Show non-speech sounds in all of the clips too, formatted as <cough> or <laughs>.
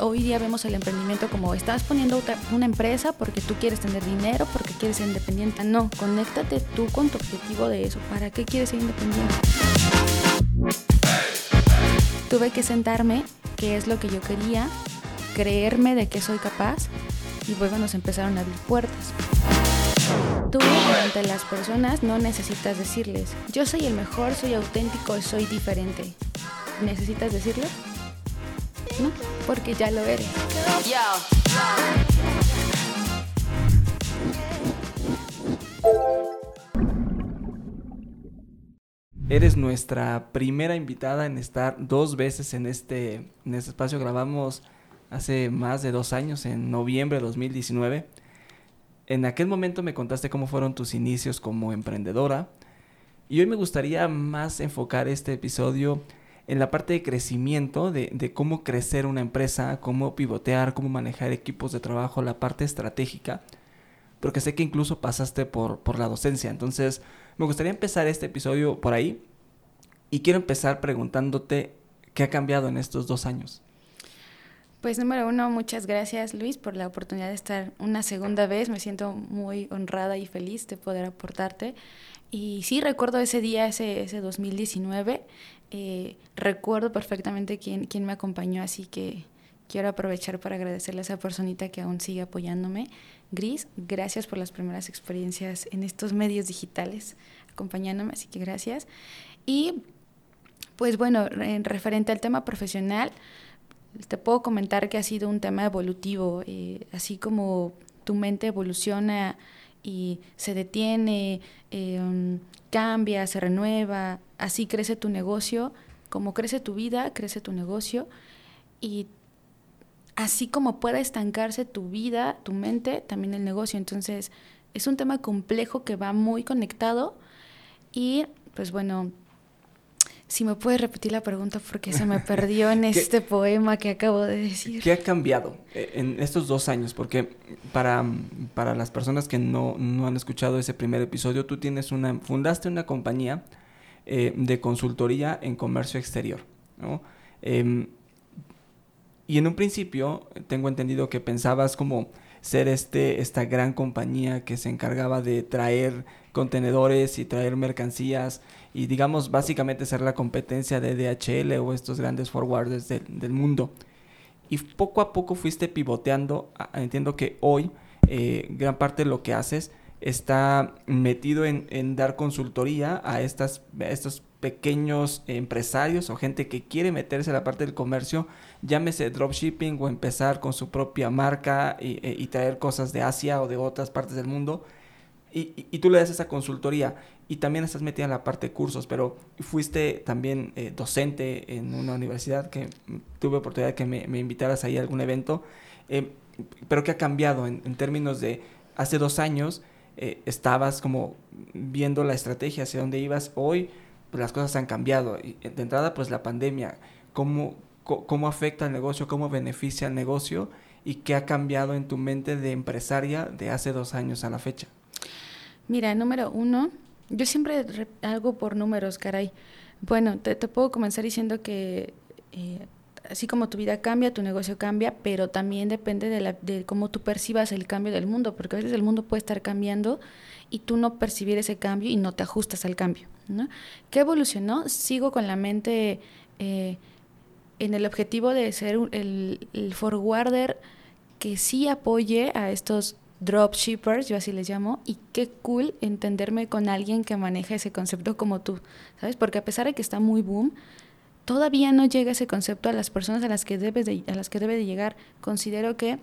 hoy día vemos el emprendimiento como estás poniendo una empresa porque tú quieres tener dinero, porque quieres ser independiente. No, conéctate tú con tu objetivo de eso. ¿Para qué quieres ser independiente? Tuve que sentarme, qué es lo que yo quería, creerme de que soy capaz y luego nos empezaron a abrir puertas. Tú ante las personas no necesitas decirles, yo soy el mejor, soy auténtico, soy diferente. ¿Necesitas decirlo? Porque ya lo eres. Eres nuestra primera invitada en estar dos veces en este, en este espacio. Grabamos hace más de dos años, en noviembre de 2019. En aquel momento me contaste cómo fueron tus inicios como emprendedora. Y hoy me gustaría más enfocar este episodio en la parte de crecimiento, de, cómo crecer una empresa, cómo pivotear, cómo manejar equipos de trabajo, la parte estratégica. Porque sé que incluso pasaste por, la docencia. Entonces, me gustaría empezar este episodio por ahí. Y quiero empezar preguntándote qué ha cambiado en estos dos años. Pues número uno, muchas gracias Luis por la oportunidad de estar una segunda vez. Me siento muy honrada y feliz de poder aportarte. Y sí, recuerdo ese día, ese, ese 2019. Eh, recuerdo perfectamente quién, quién me acompañó, así que quiero aprovechar para agradecerle a esa personita que aún sigue apoyándome. Gris, gracias por las primeras experiencias en estos medios digitales, acompañándome, así que gracias. Y pues bueno, en referente al tema profesional, te puedo comentar que ha sido un tema evolutivo, eh, así como tu mente evoluciona y se detiene, em, cambia, se renueva, así crece tu negocio, como crece tu vida, crece tu negocio y así como pueda estancarse tu vida, tu mente, también el negocio. Entonces es un tema complejo que va muy conectado y pues bueno, si me puedes repetir la pregunta porque se me <laughs> perdió en este poema que acabo de decir. ¿Qué ha cambiado eh, en estos dos años? Porque para, para las personas que no, han escuchado ese primer episodio, tú tienes una, fundaste una compañía eh, de consultoría en comercio exterior, em, y en un principio tengo entendido que pensabas como ser este, esta gran compañía que se encargaba de traer contenedores y traer mercancías y digamos básicamente ser la competencia de DHL o estos grandes forwarders del mundo. Y poco a poco fuiste pivoteando, entiendo que hoy eh, gran parte de lo que haces está metido en, dar consultoría a, estas, estos pequeños empresarios o gente que quiere meterse a la parte del comercio, llámese dropshipping o empezar con su propia marca y, y traer cosas de Asia o de otras partes del mundo y, tú le das esa consultoría y también estás metida en la parte de cursos, pero fuiste también eh, docente en una universidad que tuve oportunidad de que me, invitaras ahí a algún evento, eh, pero ¿qué ha cambiado en, términos de hace dos años eh, estabas como viendo la estrategia hacia dónde ibas, hoy pues las cosas han cambiado, y de entrada pues la pandemia, ¿cómo, cómo afecta al negocio, cómo beneficia al negocio y qué ha cambiado en tu mente de empresaria de hace dos años a la fecha. Mira, número uno, yo siempre hago por números, caray. Bueno, te, puedo comenzar diciendo que eh, así como tu vida cambia, tu negocio cambia, pero también depende de, la, cómo tú percibas el cambio del mundo, porque a veces el mundo puede estar cambiando y tú no percibir ese cambio y no te ajustas al cambio. ¿no? ¿Qué evolucionó? Sigo con la mente eh, en el objetivo de ser el, el forwarder que sí apoye a estos dropshippers, yo así les llamo, y qué cool entenderme con alguien que maneja ese concepto como tú, ¿sabes? Porque a pesar de que está muy boom, todavía no llega ese concepto a las personas a las que, debes de, a las que debe de llegar. Considero que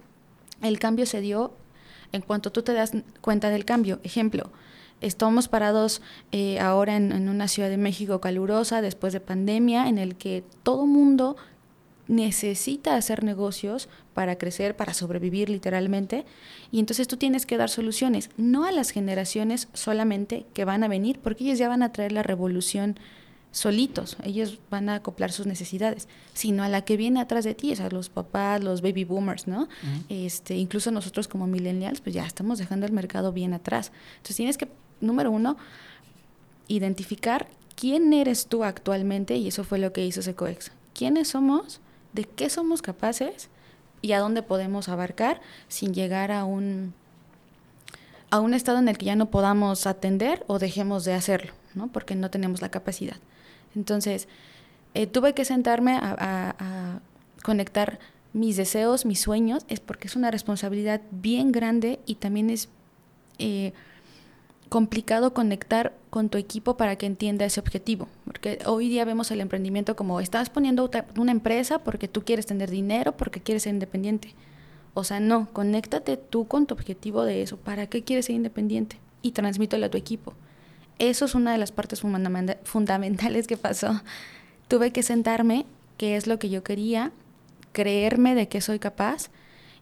el cambio se dio en cuanto tú te das cuenta del cambio. Ejemplo, estamos parados eh, ahora en, en, una Ciudad de México calurosa después de pandemia, en el que todo mundo necesita hacer negocios para crecer, para sobrevivir literalmente, y entonces tú tienes que dar soluciones, no a las generaciones solamente que van a venir, porque ellos ya van a traer la revolución solitos, ellos van a acoplar sus necesidades, sino a la que viene atrás de ti, o sea, los papás, los baby boomers, ¿no? este, incluso nosotros como millennials, pues ya estamos dejando el mercado bien atrás. Entonces tienes que, número uno, identificar quién eres tú actualmente, y eso fue lo que hizo Secoex. ¿Quiénes somos? De qué somos capaces y a dónde podemos abarcar sin llegar a un, a un estado en el que ya no podamos atender o dejemos de hacerlo, ¿no? porque no tenemos la capacidad. Entonces, eh, tuve que sentarme a, conectar mis deseos, mis sueños, es porque es una responsabilidad bien grande y también es eh, complicado conectar con tu equipo para que entienda ese objetivo. Porque hoy día vemos el emprendimiento como estás poniendo una empresa porque tú quieres tener dinero, porque quieres ser independiente. O sea, no, conéctate tú con tu objetivo de eso. ¿Para qué quieres ser independiente? Y transmítelo a tu equipo. Eso es una de las partes fundamentales que pasó. Tuve que sentarme, qué es lo que yo quería, creerme de que soy capaz,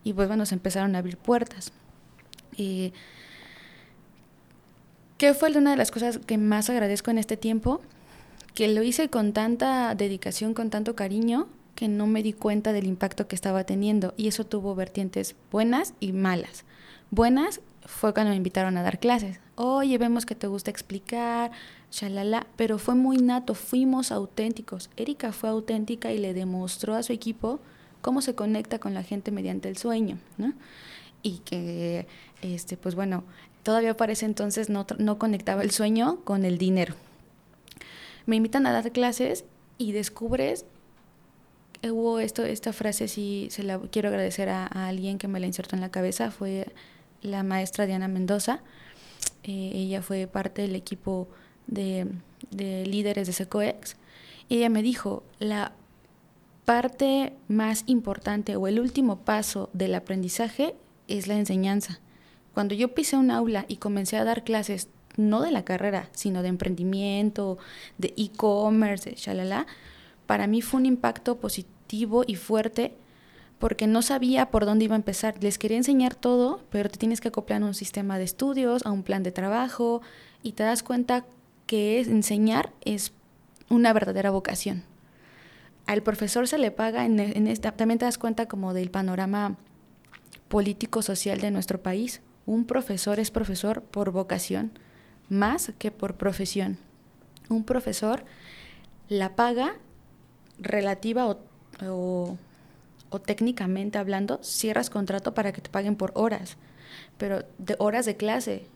y pues bueno, se empezaron a abrir puertas. Y ¿Qué fue una de las cosas que más agradezco en este tiempo? Que lo hice con tanta dedicación, con tanto cariño, que no me di cuenta del impacto que estaba teniendo. Y eso tuvo vertientes buenas y malas. Buenas fue cuando me invitaron a dar clases. Oye, vemos que te gusta explicar, shalala, pero fue muy nato, fuimos auténticos. Erika fue auténtica y le demostró a su equipo cómo se conecta con la gente mediante el sueño, ¿no? Y que, este, pues bueno, todavía para ese entonces no, no conectaba el sueño con el dinero. Me invitan a dar clases y descubres, hubo esto, esta frase, sí, se la quiero agradecer a, alguien que me la insertó en la cabeza, fue la maestra Diana Mendoza. Eh, ella fue parte del equipo de, de líderes de SECOEX. Ella me dijo, la parte más importante o el último paso del aprendizaje es la enseñanza. Cuando yo pisé un aula y comencé a dar clases, no de la carrera, sino de emprendimiento, de e-commerce, shalala, para mí fue un impacto positivo y fuerte porque no sabía por dónde iba a empezar. Les quería enseñar todo, pero te tienes que acoplar a un sistema de estudios, a un plan de trabajo, y te das cuenta que enseñar es una verdadera vocación. Al profesor se le paga, en, esta, también te das cuenta como del panorama político-social de nuestro país. Un profesor es profesor por vocación, más que por profesión. Un profesor la paga relativa o, técnicamente hablando, cierras contrato para que te paguen por horas, pero de horas de clase.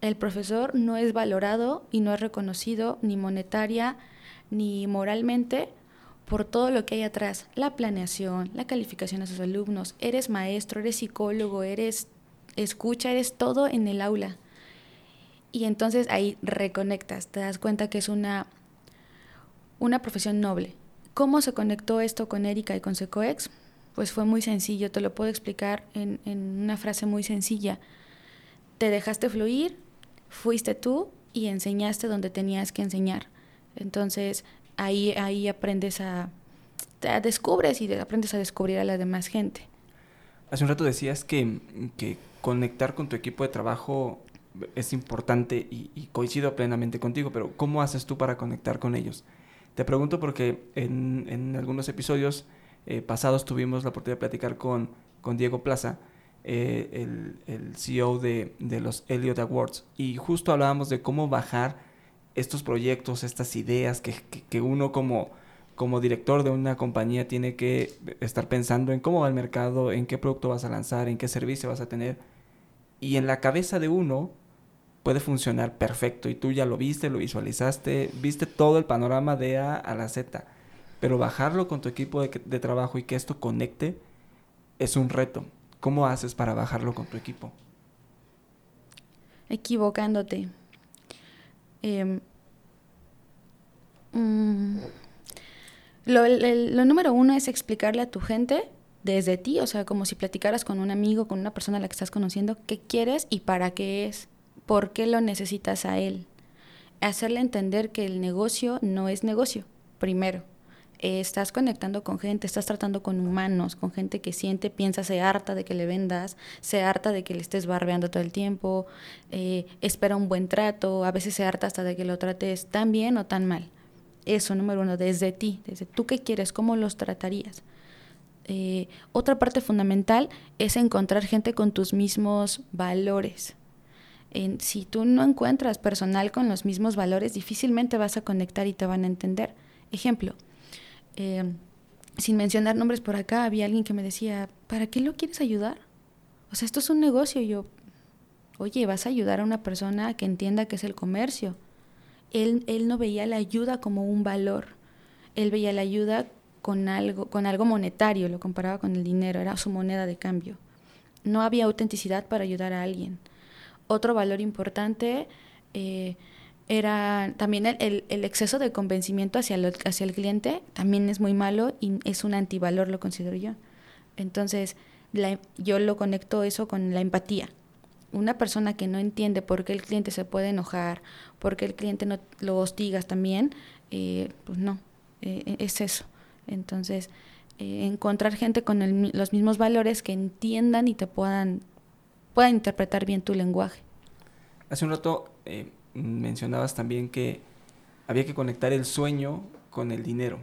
El profesor no es valorado y no es reconocido ni monetaria ni moralmente por todo lo que hay atrás, la planeación, la calificación a sus alumnos, eres maestro, eres psicólogo, eres escucha, eres todo en el aula. Y entonces ahí reconectas, te das cuenta que es una, una profesión noble. ¿Cómo se conectó esto con Erika y con Secoex? Pues fue muy sencillo, te lo puedo explicar en, en una frase muy sencilla. Te dejaste fluir, fuiste tú y enseñaste donde tenías que enseñar. Entonces ahí, ahí aprendes a, te descubres y aprendes a descubrir a la demás gente. Hace un rato decías que, que conectar con tu equipo de trabajo es importante y, coincido plenamente contigo, pero ¿cómo haces tú para conectar con ellos? Te pregunto porque en, algunos episodios eh, pasados tuvimos la oportunidad de platicar con, con Diego Plaza, eh, el, el, CEO de, de, los Elliot Awards, y justo hablábamos de cómo bajar estos proyectos, estas ideas que, que uno como como director de una compañía tiene que estar pensando en cómo va el mercado, en qué producto vas a lanzar, en qué servicio vas a tener. Y en la cabeza de uno puede funcionar perfecto y tú ya lo viste, lo visualizaste, viste todo el panorama de A a la Z. Pero bajarlo con tu equipo de, trabajo y que esto conecte es un reto. ¿Cómo haces para bajarlo con tu equipo? Equivocándote. Em, mm, lo, lo, número uno es explicarle a tu gente desde ti, o sea, como si platicaras con un amigo, con una persona a la que estás conociendo, qué quieres y para qué es, por qué lo necesitas a él. Hacerle entender que el negocio no es negocio, primero. estás conectando con gente, estás tratando con humanos, con gente que siente, piensa, se harta de que le vendas, se harta de que le estés barbeando todo el tiempo, eh, espera un buen trato, a veces se harta hasta de que lo trates tan bien o tan mal. Eso, número uno, desde ti, desde tú qué quieres, cómo los tratarías. Eh, otra parte fundamental es encontrar gente con tus mismos valores. si tú no encuentras personal con los mismos valores, difícilmente vas a conectar y te van a entender. Ejemplo, eh, sin mencionar nombres por acá, había alguien que me decía, ¿para qué lo quieres ayudar? O sea, esto es un negocio. Yo, oye, vas a ayudar a una persona que entienda que es el comercio. Él, él no veía la ayuda como un valor. Él veía la ayuda con algo, con algo monetario, lo comparaba con el dinero, era su moneda de cambio. No había autenticidad para ayudar a alguien. Otro valor importante eh, era también el, el, exceso de convencimiento hacia, hacia el cliente, también es muy malo y es un antivalor, lo considero yo. Entonces, yo lo conecto eso con la empatía. Una persona que no entiende por qué el cliente se puede enojar, por qué el cliente no lo hostigas también, eh, pues no, eh, es eso. Entonces, eh, encontrar gente con los mismos valores que entiendan y te puedan, puedan interpretar bien tu lenguaje. Hace un rato mencionabas también que había que conectar el sueño con el dinero.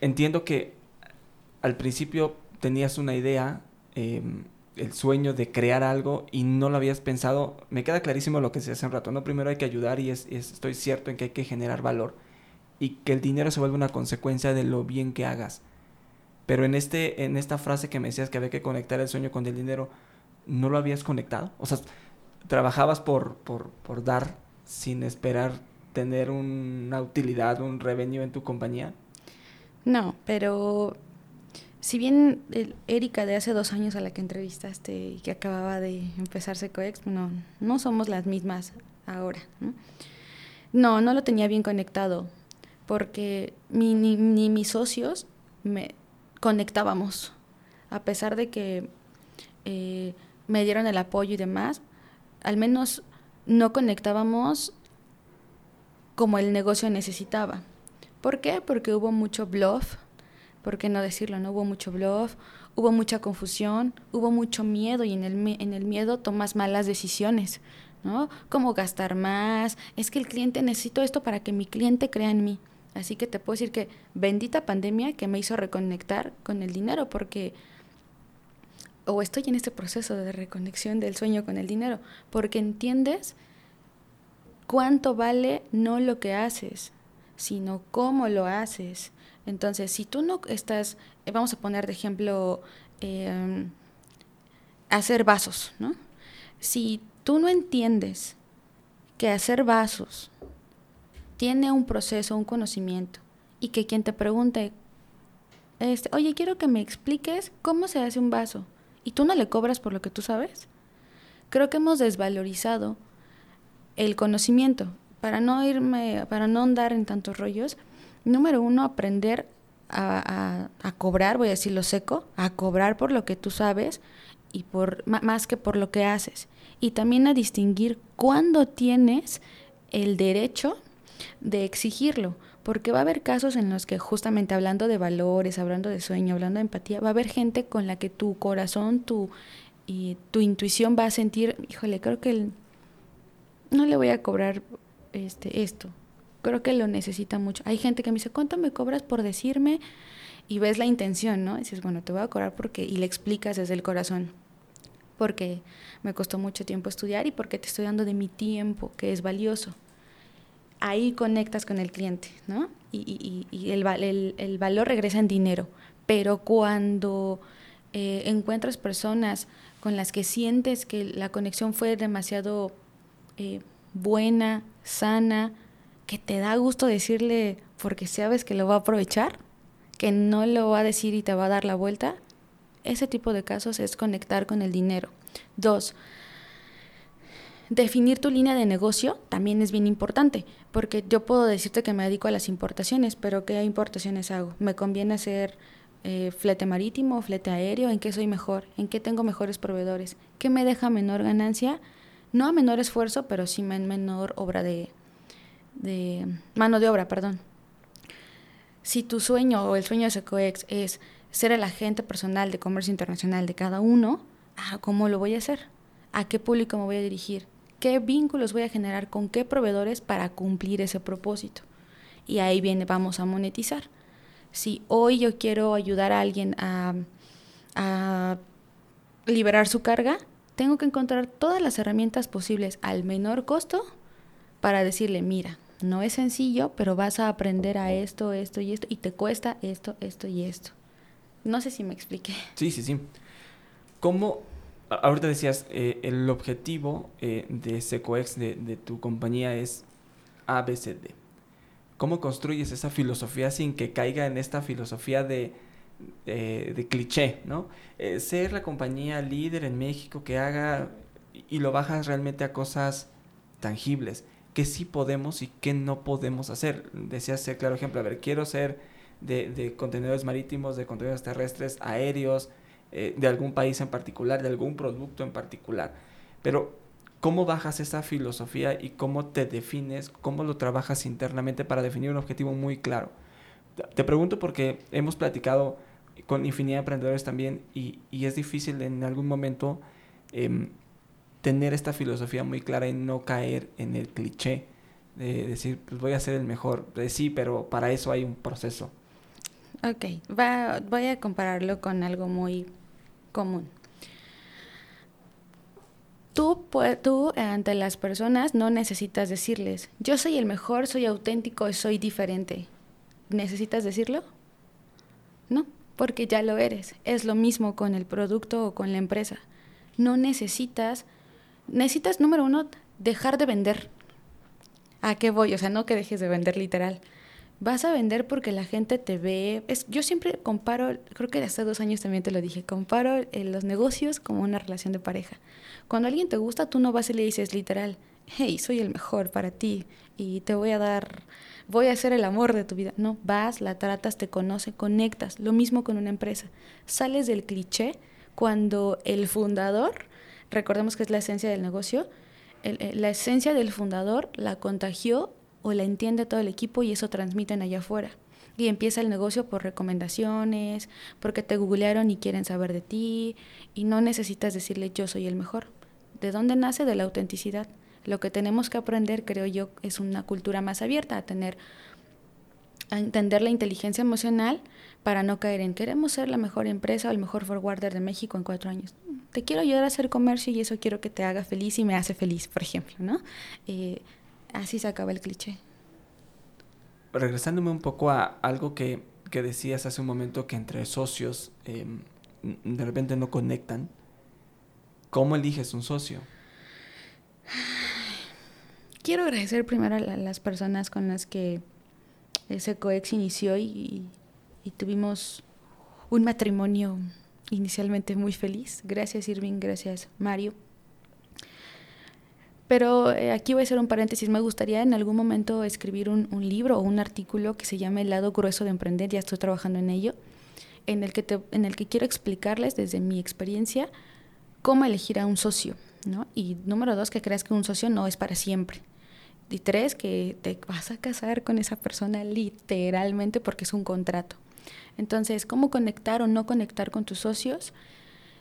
Entiendo que al principio tenías una idea, em, el sueño de crear algo y no lo habías pensado. Me queda clarísimo lo que se hace un rato, ¿no? Primero hay que ayudar y estoy cierto en que hay que generar valor y que el dinero se vuelve una consecuencia de lo bien que hagas. Pero en, este, en esta frase que me decías que había que conectar el sueño con el dinero, ¿no lo habías conectado? O sea, trabajabas por, por, por dar sin esperar tener una utilidad, un revenue en tu compañía. No, pero si bien Erika de hace dos años a la que entrevistaste y que acababa de empezar Secoex, no, no somos las mismas ahora. ¿no? no, lo tenía bien conectado, porque ni, ni, mis socios me conectábamos, a pesar de que eh, me dieron el apoyo y demás, al menos no conectábamos como el negocio necesitaba. ¿Por qué? Porque hubo mucho bluff, ¿por qué no decirlo? No hubo mucho bluff, hubo mucha confusión, hubo mucho miedo y en el, en el miedo tomas malas decisiones, ¿no? Como gastar más, es que el cliente necesito esto para que mi cliente crea en mí. Así que te puedo decir que bendita pandemia que me hizo reconectar con el dinero porque o estoy en este proceso de reconexión del sueño con el dinero, porque entiendes cuánto vale no lo que haces, sino cómo lo haces. Entonces, si tú no estás, eh, vamos a poner de ejemplo, em, hacer vasos, ¿no? Si tú no entiendes que hacer vasos tiene un proceso, un conocimiento, y que quien te pregunte, este, oye, quiero que me expliques cómo se hace un vaso, y tú no le cobras por lo que tú sabes, creo que hemos desvalorizado el conocimiento. Para no irme, para no andar en tantos rollos, número uno, aprender a, cobrar, voy a decirlo seco, a cobrar por lo que tú sabes y por más que por lo que haces. Y también a distinguir cuándo tienes el derecho de exigirlo, porque va a haber casos en los que justamente hablando de valores, hablando de sueño, hablando de empatía, va a haber gente con la que tu corazón, tu y tu intuición va a sentir, híjole, creo que no le voy a cobrar este esto, creo que lo necesita mucho. Hay gente que me dice, ¿cuánto me cobras por decirme? Y ves la intención, ¿no? Y dices, bueno, te voy a cobrar porque, y le explicas desde el corazón, porque me costó mucho tiempo estudiar y porque te estoy dando de mi tiempo, que es valioso. Ahí conectas con el cliente, ¿no? Y, y, y el, el, valor regresa en dinero. Pero cuando eh, encuentras personas con las que sientes que la conexión fue demasiado eh, buena, sana, que te da gusto decirle porque sabes que lo va a aprovechar, que no lo va a decir y te va a dar la vuelta, ese tipo de casos es conectar con el dinero. Dos, definir tu línea de negocio también es bien importante, porque yo puedo decirte que me dedico a las importaciones, pero ¿qué importaciones hago? ¿Me conviene hacer eh, flete marítimo, flete aéreo? ¿En qué soy mejor? ¿En qué tengo mejores proveedores? ¿Qué me deja menor ganancia? No a menor esfuerzo, pero sí menor obra de, de mano de obra, perdón. Si tu sueño o el sueño de Secoex es ser el agente personal de comercio internacional de cada uno, ah, ¿cómo lo voy a hacer? ¿A qué público me voy a dirigir? ¿Qué vínculos voy a generar con qué proveedores para cumplir ese propósito? Y ahí viene, vamos a monetizar. Si hoy yo quiero ayudar a alguien a, a liberar su carga, tengo que encontrar todas las herramientas posibles al menor costo para decirle, mira, No es sencillo, pero vas a aprender a esto, esto y esto, y te cuesta esto, esto y esto. No sé si me expliqué. Sí, sí, sí. ¿Cómo, ahorita decías, eh, el objetivo eh, de SecoEx, de, de tu compañía, es ABCD? ¿Cómo construyes esa filosofía sin que caiga en esta filosofía de, de, cliché, ¿no? Eh, ser la compañía líder en México que haga y lo bajas realmente a cosas tangibles, que sí podemos y que no podemos hacer. Decías ser claro ejemplo, a ver, quiero ser de, de contenedores marítimos, de contenedores terrestres, aéreos, eh, de algún país en particular, de algún producto en particular. Pero, ¿cómo bajas esa filosofía y cómo te defines, cómo lo trabajas internamente para definir un objetivo muy claro? Te pregunto porque hemos platicado con infinidad de emprendedores también y, y es difícil en algún momento em, tener esta filosofía muy clara y no caer en el cliché de decir, pues voy a ser el mejor. sí, pero para eso hay un proceso. Ok, Va, voy a compararlo con algo muy común. Tú, tú ante las personas no necesitas decirles, yo soy el mejor, soy auténtico, soy diferente. ¿Necesitas decirlo? No, porque ya lo eres. Es lo mismo con el producto o con la empresa. No necesitas, necesitas, número uno, dejar de vender. ¿A qué voy? O sea, no que dejes de vender literal. Vas a vender porque la gente te ve. Es, yo siempre comparo, creo que hace dos años también te lo dije, comparo los negocios como una relación de pareja. Cuando alguien te gusta, tú no vas y le dices literal, hey, soy el mejor para ti y te voy a dar voy a ser el amor de tu vida. No, vas, la tratas, te conoce, conectas. Lo mismo con una empresa. Sales del cliché cuando el fundador, recordemos que es la esencia del negocio, eh, la esencia del fundador la contagió o la entiende todo el equipo y eso transmiten allá afuera. Y empieza el negocio por recomendaciones, porque te googlearon y quieren saber de ti, y no necesitas decirle yo soy el mejor. ¿De dónde nace? De la autenticidad. Lo que tenemos que aprender, creo yo, es una cultura más abierta, a tener a entender la inteligencia emocional para no caer en queremos ser la mejor empresa o el mejor forwarder de México en cuatro años. Te quiero ayudar a hacer comercio y eso quiero que te haga feliz y me hace feliz, por ejemplo, ¿no? Eh, así se acaba el cliché. Regresándome un poco a algo que, que decías hace un momento que entre socios em, de repente no conectan, ¿cómo eliges un socio? quiero agradecer primero a, las personas con las que ese coex inició y, tuvimos un matrimonio inicialmente muy feliz. Gracias Irving, gracias Mario. Pero eh, aquí voy a hacer un paréntesis. Me gustaría en algún momento escribir un, libro o un artículo que se llame El lado grueso de emprender. Ya estoy trabajando en ello. En el, que en el que quiero explicarles desde mi experiencia cómo elegir a un socio. ¿no? Y número dos, que creas que un socio no es para siempre. Y tres, que te vas a casar con esa persona literalmente porque es un contrato. Entonces, ¿cómo conectar o no conectar con tus socios?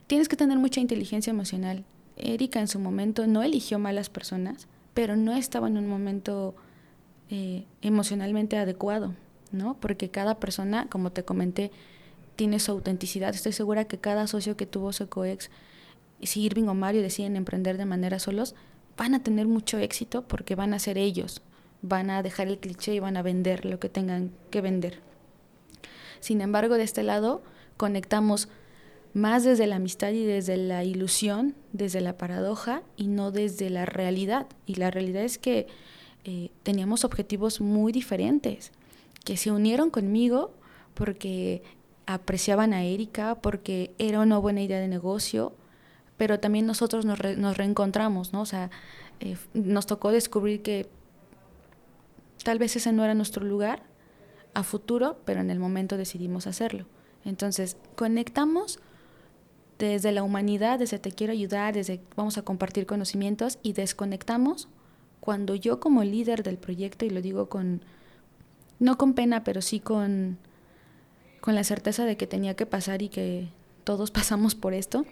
Tienes que tener mucha inteligencia emocional. Erika en su momento no eligió malas personas, pero no estaba en un momento eh, emocionalmente adecuado, ¿no? Porque cada persona, como te comenté, tiene su autenticidad. Estoy segura que cada socio que tuvo su coex, si Irving o Mario deciden emprender de manera solos, van a tener mucho éxito porque van a ser ellos, van a dejar el cliché y van a vender lo que tengan que vender. Sin embargo, de este lado conectamos más desde la amistad y desde la ilusión, desde la paradoja y no desde la realidad. Y la realidad es que eh, teníamos objetivos muy diferentes, que se unieron conmigo porque apreciaban a Erika, porque era una buena idea de negocio, pero también nosotros nos, reencontramos, ¿no? O sea, eh, nos tocó descubrir que tal vez ese no era nuestro lugar a futuro, pero en el momento decidimos hacerlo. Entonces, conectamos desde la humanidad, desde te quiero ayudar, desde vamos a compartir conocimientos y desconectamos cuando yo como líder del proyecto, y lo digo con, no con pena, pero sí con, con la certeza de que tenía que pasar y que todos <laughs> pasamos por esto,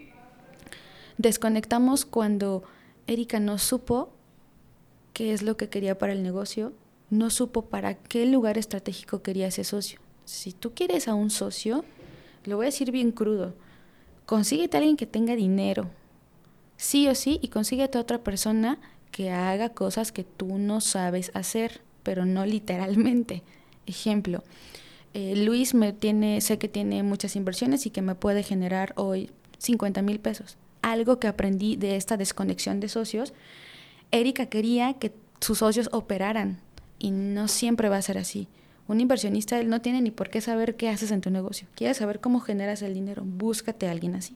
Desconectamos cuando Erika no supo qué es lo que quería para el negocio, no supo para qué lugar estratégico quería ese socio. Si tú quieres a un socio, lo voy a decir bien crudo, consíguete a alguien que tenga dinero, sí o sí, y consíguete a otra persona que haga cosas que tú no sabes hacer. pero no literalmente. <laughs> Ejemplo, eh, Luis me tiene, sé que tiene muchas inversiones y que me puede generar hoy 50 mil pesos. Algo que aprendí de esta desconexión de socios. Erika quería que sus socios operaran y no siempre va a ser así. Un inversionista, él no tiene ni por qué saber qué haces en tu negocio. Quiere saber cómo generas el dinero. Búscate a alguien así.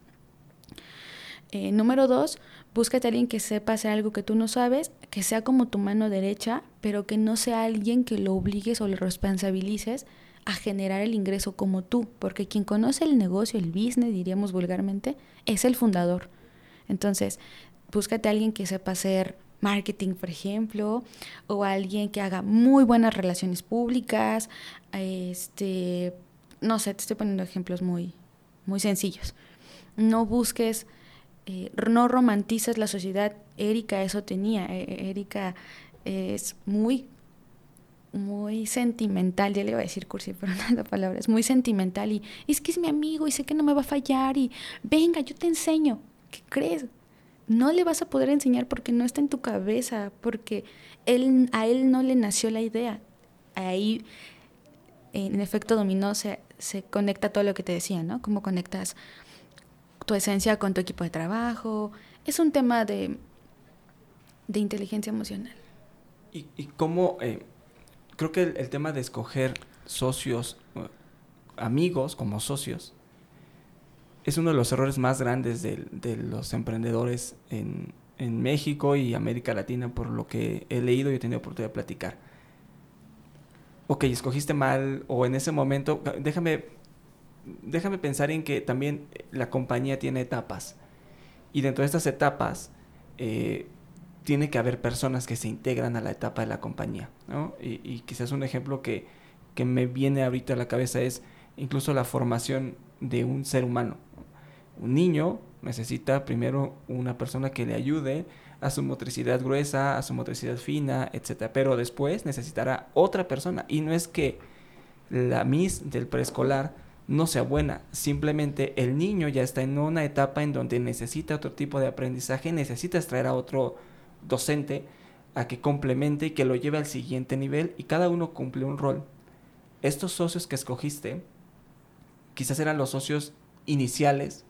Eh, número dos, búscate a alguien que sepa hacer algo que tú no sabes, que sea como tu mano derecha, pero que no sea alguien que lo obligues o le responsabilices a generar el ingreso como tú, porque quien conoce el negocio, el business, diríamos vulgarmente, es el fundador. Entonces, búscate a alguien que sepa hacer marketing, por ejemplo, o alguien que haga muy buenas relaciones públicas, este, no sé, te estoy poniendo ejemplos muy, muy sencillos. No busques, eh, no romantices la sociedad. Erika eso tenía. E, e, Erika es muy muy sentimental, ya le iba a decir cursi, pero <laughs> no es la palabra, es muy sentimental y, es que es mi amigo y sé que no me va a fallar y venga, yo te enseño. ¿Qué crees? No le vas a poder enseñar porque no está en tu cabeza, porque él, a él no le nació la idea. Ahí, en efecto dominó, se, se conecta todo lo que te decía, ¿no? Cómo conectas tu esencia con tu equipo de trabajo. Es un tema de, de inteligencia emocional. ¿Y, y cómo... Eh, creo que el, tema de escoger socios, amigos como socios, es uno de los errores más grandes de, los emprendedores en, México y América Latina, por lo que he leído y he tenido oportunidad de platicar. Ok, escogiste mal, o en ese momento, déjame, déjame pensar en que también la compañía tiene etapas. Y dentro de estas etapas, eh, tiene que haber personas que se integran a la etapa de la compañía, ¿no? Y, quizás un ejemplo que, que, me viene ahorita a la cabeza es incluso la formación de un ser humano. Un niño necesita primero una persona que le ayude a su motricidad gruesa, a su motricidad fina, etc. Pero después necesitará otra persona. Y no es que la Miss del preescolar no sea buena, simplemente el niño ya está en una etapa en donde necesita otro tipo de aprendizaje, necesita extraer a otro docente a que complemente y que lo lleve al siguiente nivel y cada uno cumple un rol. Estos socios que escogiste quizás eran los socios iniciales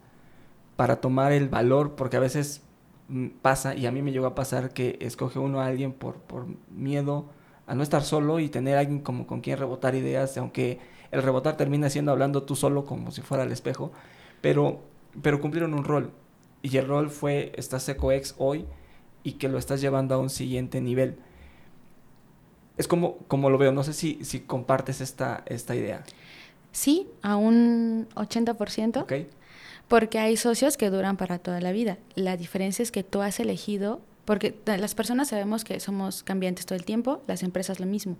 para tomar el valor, porque a veces mm, pasa, y a mí me llegó a pasar que escoge uno a alguien por, por miedo a no estar solo y tener a alguien como con quien rebotar ideas, aunque el rebotar termina siendo hablando tú solo como si fuera el espejo, pero, pero cumplieron un rol. Y el rol fue, está Seco Ex hoy, y que lo estás llevando a un siguiente nivel. Es como, como lo veo, no sé si, si compartes esta, esta idea. Sí, a un 80%. Ok. Porque hay socios que duran para toda la vida. La diferencia es que tú has elegido, porque las personas sabemos que somos cambiantes todo el tiempo, las empresas lo mismo.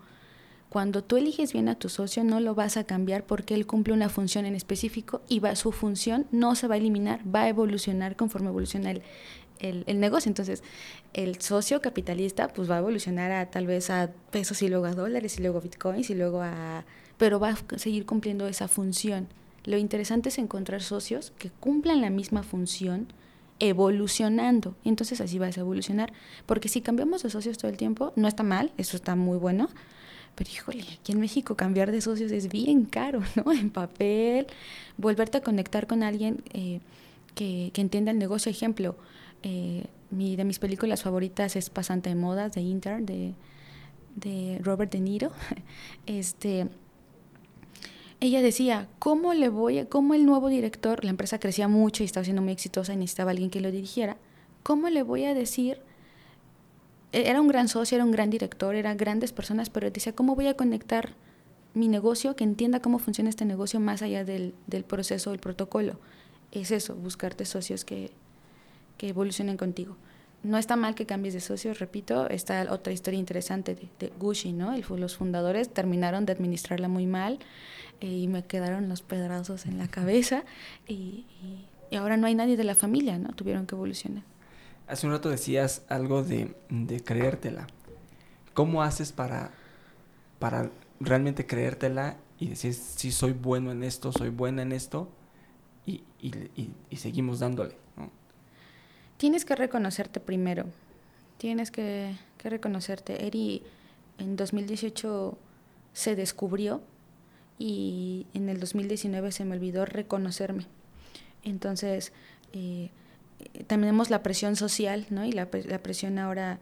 Cuando tú eliges bien a tu socio, no lo vas a cambiar porque él cumple una función en específico y va, su función no se va a eliminar, va a evolucionar conforme evoluciona el, el, negocio. Entonces, el socio capitalista pues va a evolucionar a tal vez a pesos y luego a dólares y luego a bitcoins y luego a... pero va a seguir cumpliendo esa función. Lo interesante es encontrar socios que cumplan la misma función evolucionando. Entonces así vas a evolucionar. Porque si cambiamos de socios todo el tiempo, no está mal, eso está muy bueno. Pero híjole, aquí en México cambiar de socios es bien caro, <laughs> ¿no? En papel, volverte a conectar con alguien eh, que, que entienda el negocio. Ejemplo, eh, mi, de mis películas favoritas es Pasante de Modas, de Inter, de, de Robert De Niro. <laughs> este, ella decía, ¿cómo le voy a, cómo el nuevo director, la empresa crecía mucho y estaba siendo muy exitosa y necesitaba alguien que lo dirigiera, ¿cómo le voy a decir? E, era un gran socio, era un gran director, eran grandes personas, pero decía, ¿cómo voy a conectar mi negocio, que entienda cómo funciona este negocio más allá del, del proceso, del protocolo? Es eso, buscarte socios que, que evolucionen contigo. No está mal que cambies de socio, repito, está otra historia interesante de, Gucci, ¿no? Los fundadores terminaron de administrarla muy mal eh, y me quedaron los pedrazos en la cabeza y, ahora no hay nadie de la familia, ¿no? Tuvieron que evolucionar. Hace un rato decías algo de, creértela. ¿Cómo haces para, realmente creértela y decir si soy bueno en esto, soy buena en esto y seguimos dándole? Tienes que reconocerte primero. Tienes que, reconocerte. Eri en 2018 se descubrió y en el 2019 se me olvidó reconocerme. Entonces, eh, tenemos la presión social, ¿no? Y la, la presión ahora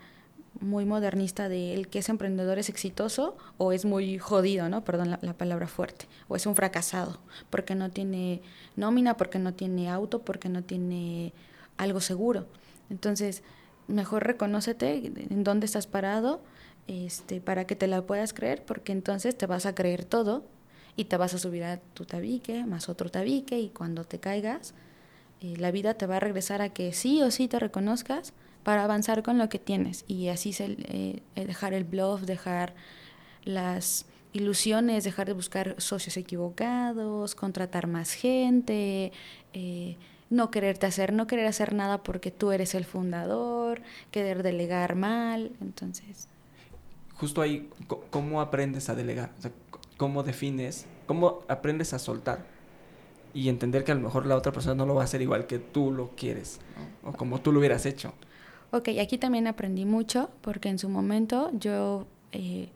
muy modernista de el que es emprendedor es exitoso o es muy jodido, ¿no? Perdón la, la, palabra fuerte. O es un fracasado porque no tiene nómina, porque no tiene auto, porque no tiene algo seguro. Entonces, mejor reconócete en dónde estás parado este, para que te la puedas creer, porque entonces te vas a creer todo y te vas a subir a tu tabique, más otro tabique, y cuando te caigas, eh, la vida te va a regresar a que sí o sí te reconozcas para avanzar con lo que tienes. Y así se, eh, dejar el bluff, dejar las ilusiones, dejar de buscar socios equivocados, contratar más gente, eh, no quererte hacer, no querer hacer nada porque tú eres el fundador, querer delegar mal, entonces. Justo ahí, ¿cómo aprendes a delegar? ¿Cómo defines, cómo aprendes a soltar? Y entender que a lo mejor la otra persona no lo va a hacer igual que tú lo quieres, o como tú lo hubieras hecho. Ok, aquí también aprendí mucho, porque en su momento yo eh,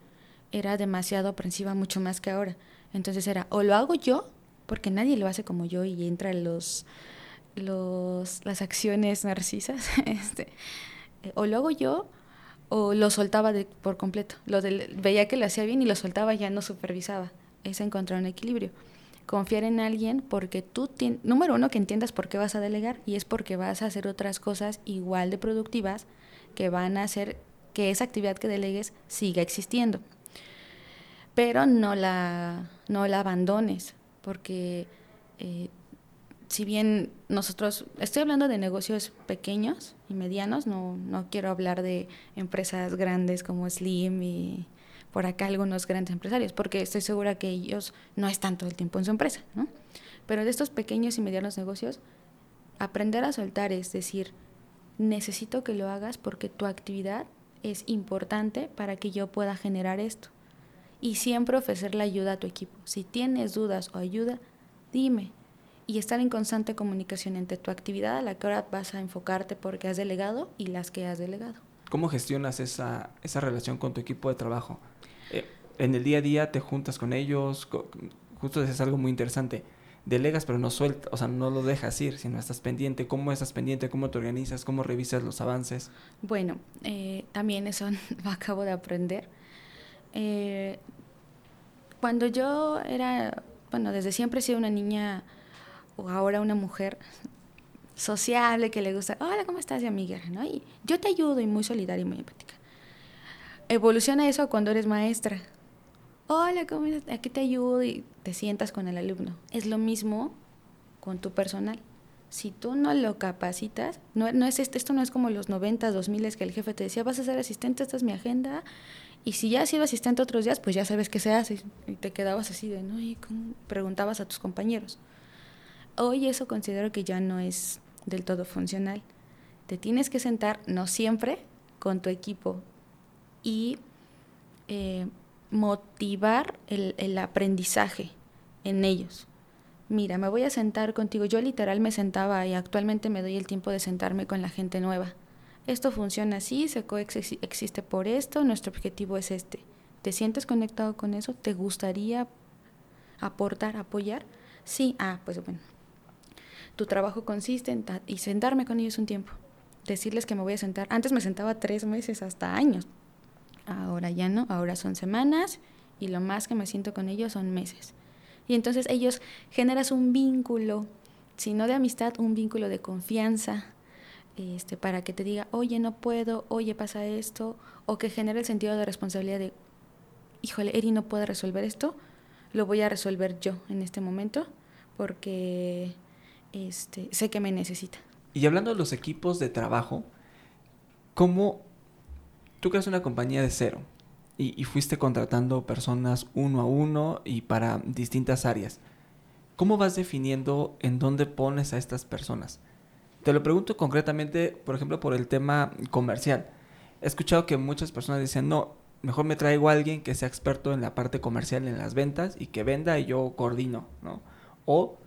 era demasiado aprensiva, mucho más que ahora. Entonces era, o lo hago yo, porque nadie lo hace como yo y entra los los, las acciones narcisas, <laughs> este, eh, o lo hago yo o lo soltaba de, por completo. Lo veía que lo hacía bien y lo soltaba, ya no supervisaba. Es encontrar un equilibrio. Confiar en alguien porque tú, número uno, que entiendas por qué vas a delegar y es porque vas a hacer otras cosas igual de productivas que van a hacer que esa actividad que delegues siga existiendo. Pero no la, no la abandones porque eh, si bien nosotros, estoy hablando de negocios pequeños y medianos, no, no quiero hablar de empresas grandes como Slim y por acá algunos grandes empresarios, porque estoy segura que ellos no están todo el tiempo en su empresa, ¿no? Pero de estos pequeños y medianos negocios, aprender a soltar es decir, necesito que lo hagas porque tu actividad es importante para que yo pueda generar esto. Y siempre ofrecer la ayuda a tu equipo. Si tienes dudas o ayuda, dime, y estar en constante comunicación entre tu actividad a la que ahora vas a enfocarte porque has delegado y las que has delegado. ¿Cómo gestionas esa, esa relación con tu equipo de trabajo? Eh, en el día a día te juntas con ellos, justo es algo muy interesante. Delegas pero no sueltas, o sea, no lo dejas ir, sino estás pendiente. ¿Cómo estás pendiente? ¿Cómo te organizas? ¿Cómo revisas los avances? Bueno, eh, también eso <laughs> acabo de aprender. Eh, cuando yo era, bueno, desde siempre he sido una niña o ahora una mujer sociable que le gusta, hola, ¿cómo estás, amiga? ¿no? Y yo te ayudo y muy solidaria y muy empática. Evoluciona eso cuando eres maestra. Hola, ¿cómo estás? Aquí te ayudo y te sientas con el alumno. Es lo mismo con tu personal. Si tú no lo capacitas, no, no es este, esto no es como los 90, 2000 que el jefe te decía, vas a ser asistente, esta es mi agenda, y si ya has sido asistente otros días, pues ya sabes qué se hace. Y te quedabas así de, ¿no? Y preguntabas a tus compañeros. Hoy eso considero que ya no es del todo funcional. Te tienes que sentar, no siempre, con tu equipo y eh, motivar el, el aprendizaje en ellos. Mira, me voy a sentar contigo. Yo literal me sentaba y actualmente me doy el tiempo de sentarme con la gente nueva. Esto funciona así, se existe por esto, nuestro objetivo es este. ¿Te sientes conectado con eso? ¿Te gustaría aportar, apoyar? Sí, ah, pues bueno, tu trabajo consiste en sentarme con ellos un tiempo, decirles que me voy a sentar. Antes me sentaba tres meses hasta años, ahora ya no, ahora son semanas y lo más que me siento con ellos son meses. Y entonces ellos generas un vínculo, si no de amistad, un vínculo de confianza, este, para que te diga, oye, no puedo, oye, pasa esto, o que genere el sentido de responsabilidad de, híjole, Eri no puede resolver esto, lo voy a resolver yo en este momento, porque este, sé que me necesita. Y hablando de los equipos de trabajo, ¿cómo tú creas una compañía de cero y, fuiste contratando personas uno a uno y para distintas áreas? ¿Cómo vas definiendo en dónde pones a estas personas? Te lo pregunto concretamente, por ejemplo, por el tema comercial. He escuchado que muchas personas dicen, no, mejor me traigo a alguien que sea experto en la parte comercial, en las ventas, y que venda y yo coordino, ¿no? O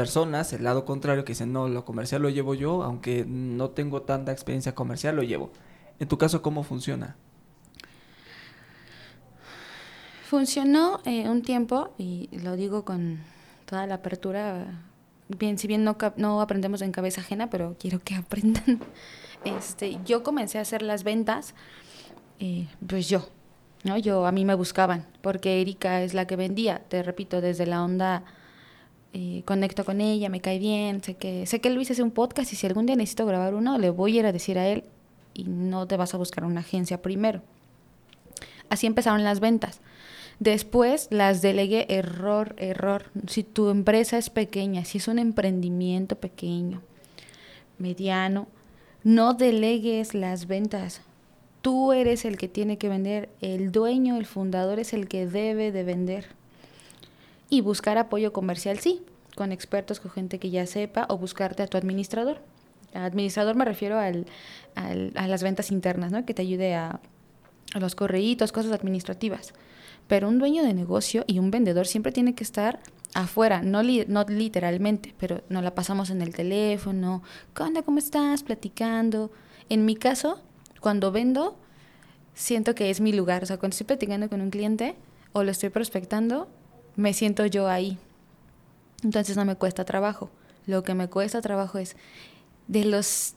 personas, el lado contrario, que dicen, no, lo comercial lo llevo yo, aunque no tengo tanta experiencia comercial, lo llevo. En tu caso, ¿cómo funciona? Funcionó eh, un tiempo, y lo digo con toda la apertura, bien, si bien no, no aprendemos en cabeza ajena, pero quiero que <laughs> aprendan. Este, yo comencé a hacer las ventas, eh, pues yo, ¿no? Yo, a mí me buscaban, porque Erika es la que vendía, te repito, desde la onda eh, conecto con ella, me cae bien, sé que, sé que Luis hace un podcast y si algún día necesito grabar uno, le voy a ir a decir a él y no te vas a buscar una agencia primero. Así empezaron las ventas. Después las delegué error, error. Si tu empresa es pequeña, si es un emprendimiento pequeño, mediano, no delegues las ventas. Tú eres el que tiene que vender, el dueño, el fundador es el que debe de vender. Y buscar apoyo comercial, sí, con expertos, con gente que ya sepa, o buscarte a tu administrador. administrador me refiero al, a las ventas internas, ¿no? que te ayude a, a los correitos, cosas administrativas. Pero un dueño de negocio y un vendedor siempre tiene que estar afuera, no, no literalmente, pero nos la pasamos en el teléfono, ¿qué onda? ¿Cómo estás? Platicando. En mi caso, cuando vendo, siento que es mi lugar. O sea, cuando estoy platicando con un cliente o lo estoy prospectando, me siento yo ahí. Entonces no me cuesta trabajo. Lo que me cuesta trabajo es, de los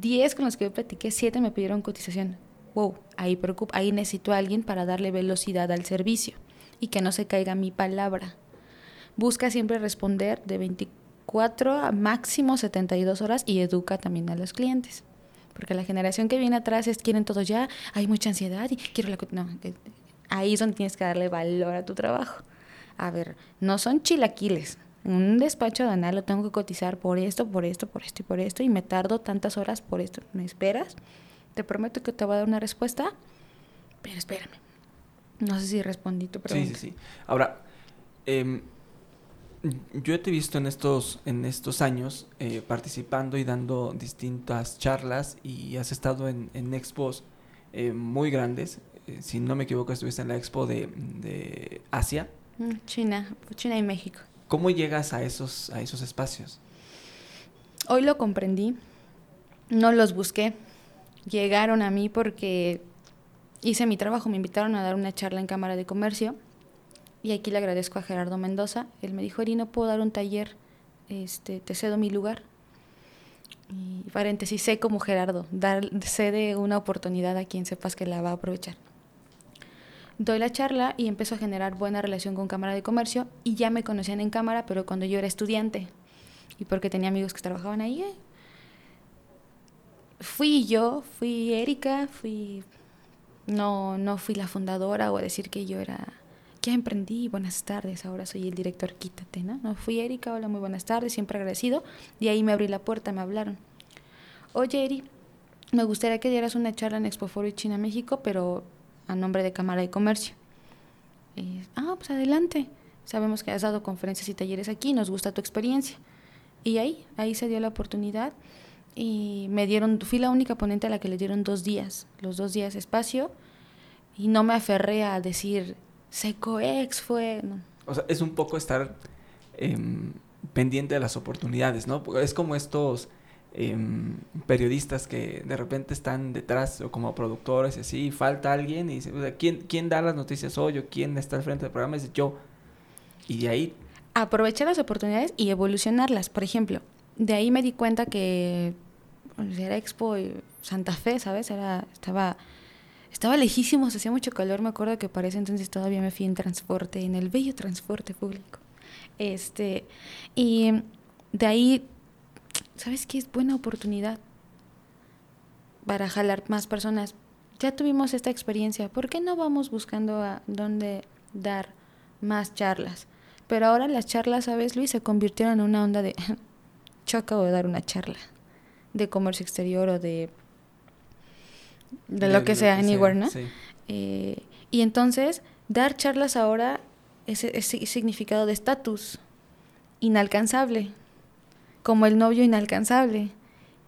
10 con los que yo platiqué, 7 me pidieron cotización wow, ahí, preocupa, ahí necesito a alguien para darle velocidad al servicio y que no se caiga mi palabra. Busca siempre responder de 24 a máximo 72 horas y educa también a los clientes. Porque la generación que viene atrás es quieren todo ya, hay mucha ansiedad y quiero la... No, ahí es donde tienes que darle valor a tu trabajo. A ver, no son chilaquiles. Un despacho de lo tengo que cotizar por esto, por esto, por esto y por esto y me tardo tantas horas por esto. ¿Me esperas? Te prometo que te voy a dar una respuesta, pero espérame. No sé si respondí tu pregunta. Sí, sí, sí. Ahora, em, yo te he visto en estos, en estos años eh, participando y dando distintas charlas y has estado en, en expos eh, muy grandes. Eh, si no me equivoco, estuviste en la expo de, de Asia. Mm, China, China y México. ¿Cómo llegas a esos, a esos espacios? Hoy lo comprendí, no los busqué, llegaron a mí porque hice mi trabajo, me invitaron a dar una charla en Cámara de Comercio y aquí le agradezco a Gerardo Mendoza. Él me dijo, Eri, no puedo dar un taller, este, te cedo mi lugar. Y paréntesis, sé como Gerardo, dar, cede una oportunidad a quien sepas que la va a aprovechar. Doy la charla y empiezo a generar buena relación con Cámara de Comercio y ya me conocían en Cámara, pero cuando yo era estudiante y porque tenía amigos que trabajaban ahí, eh, fui yo, fui Erika, fui no no fui la fundadora o a decir que yo era ya emprendí, buenas tardes, ahora soy el director, quítate, ¿no? No fui Erika, hola, muy buenas tardes, siempre agradecido. Y ahí me abrí la puerta, me hablaron. Oye, Eri, me gustaría que dieras una charla en Expo Foro y China, México, pero a nombre de Cámara de Comercio. ah, pues adelante. Sabemos que has dado conferencias y talleres aquí, nos gusta tu experiencia. Y ahí, ahí se dio la oportunidad y me dieron, fui la única ponente a la que le dieron dos días, los dos días espacio, y no me aferré a decir, Secoex fue... O sea, es un poco estar em, pendiente de las oportunidades, ¿no? Es como estos em, periodistas que de repente están detrás o como productores y así, falta alguien y dice, ¿quién, ¿quién da las noticias hoy o quién está al frente del programa? Es yo. Y de ahí... Aprovechar las oportunidades y evolucionarlas. Por ejemplo, de ahí me di cuenta que pues, era Expo Santa Fe, ¿sabes? Era, estaba, estaba lejísimo, se hacía mucho calor, me acuerdo que para ese entonces todavía me fui en transporte, en el bello transporte público. Este, y de ahí, ¿sabes qué? Es buena oportunidad para jalar más personas. Ya tuvimos esta experiencia, ¿por qué no vamos buscando a dónde dar más charlas? Pero ahora las charlas, ¿sabes, Luis? Se convirtieron en una onda de <laughs> yo acabo de dar una charla de comercio exterior o de, de, lo que sea, anywhere, ¿no? Eh, y entonces, dar charlas ahora es, es, significado de estatus inalcanzable, como el novio inalcanzable.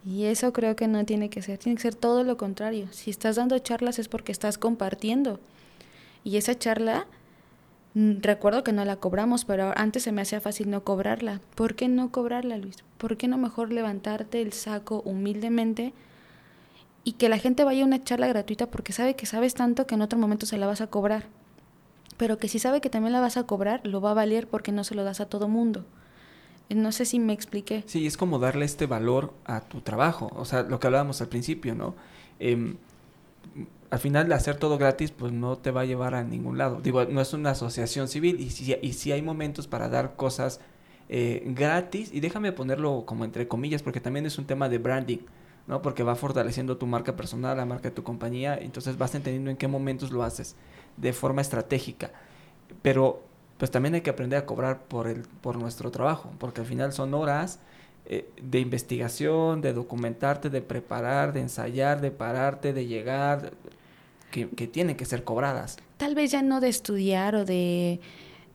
Y eso creo que no tiene que ser, tiene que ser todo lo contrario. Si estás dando charlas es porque estás compartiendo. Y esa charla Mm, recuerdo que no la cobramos, pero antes se me hacía fácil no cobrarla. ¿Por qué no cobrarla, Luis? ¿Por qué no mejor levantarte el saco humildemente y que la gente vaya a una charla gratuita porque sabe que sabes tanto que en otro momento se la vas a cobrar? pero que si sabe que también la vas a cobrar, lo va a valer porque no se lo das a todo mundo. No sé si me expliqué. Sí, es como darle este valor a tu trabajo, o sea, lo que hablábamos al principio, ¿no? Em, al final hacer todo gratis, pues no te va a llevar a ningún lado. Digo, no es una asociación civil y si, y si hay momentos para dar cosas eh, gratis, y déjame ponerlo como entre comillas, porque también es un tema de branding, ¿no? Porque va fortaleciendo tu marca personal, la marca de tu compañía, entonces vas entendiendo en qué momentos lo haces de forma estratégica. Pero pues también hay que aprender a cobrar por, el, por nuestro trabajo, porque al final son horas eh, de investigación, de documentarte, de preparar, de ensayar, de pararte, de llegar, que, que tienen que ser cobradas. Tal vez ya no de estudiar o de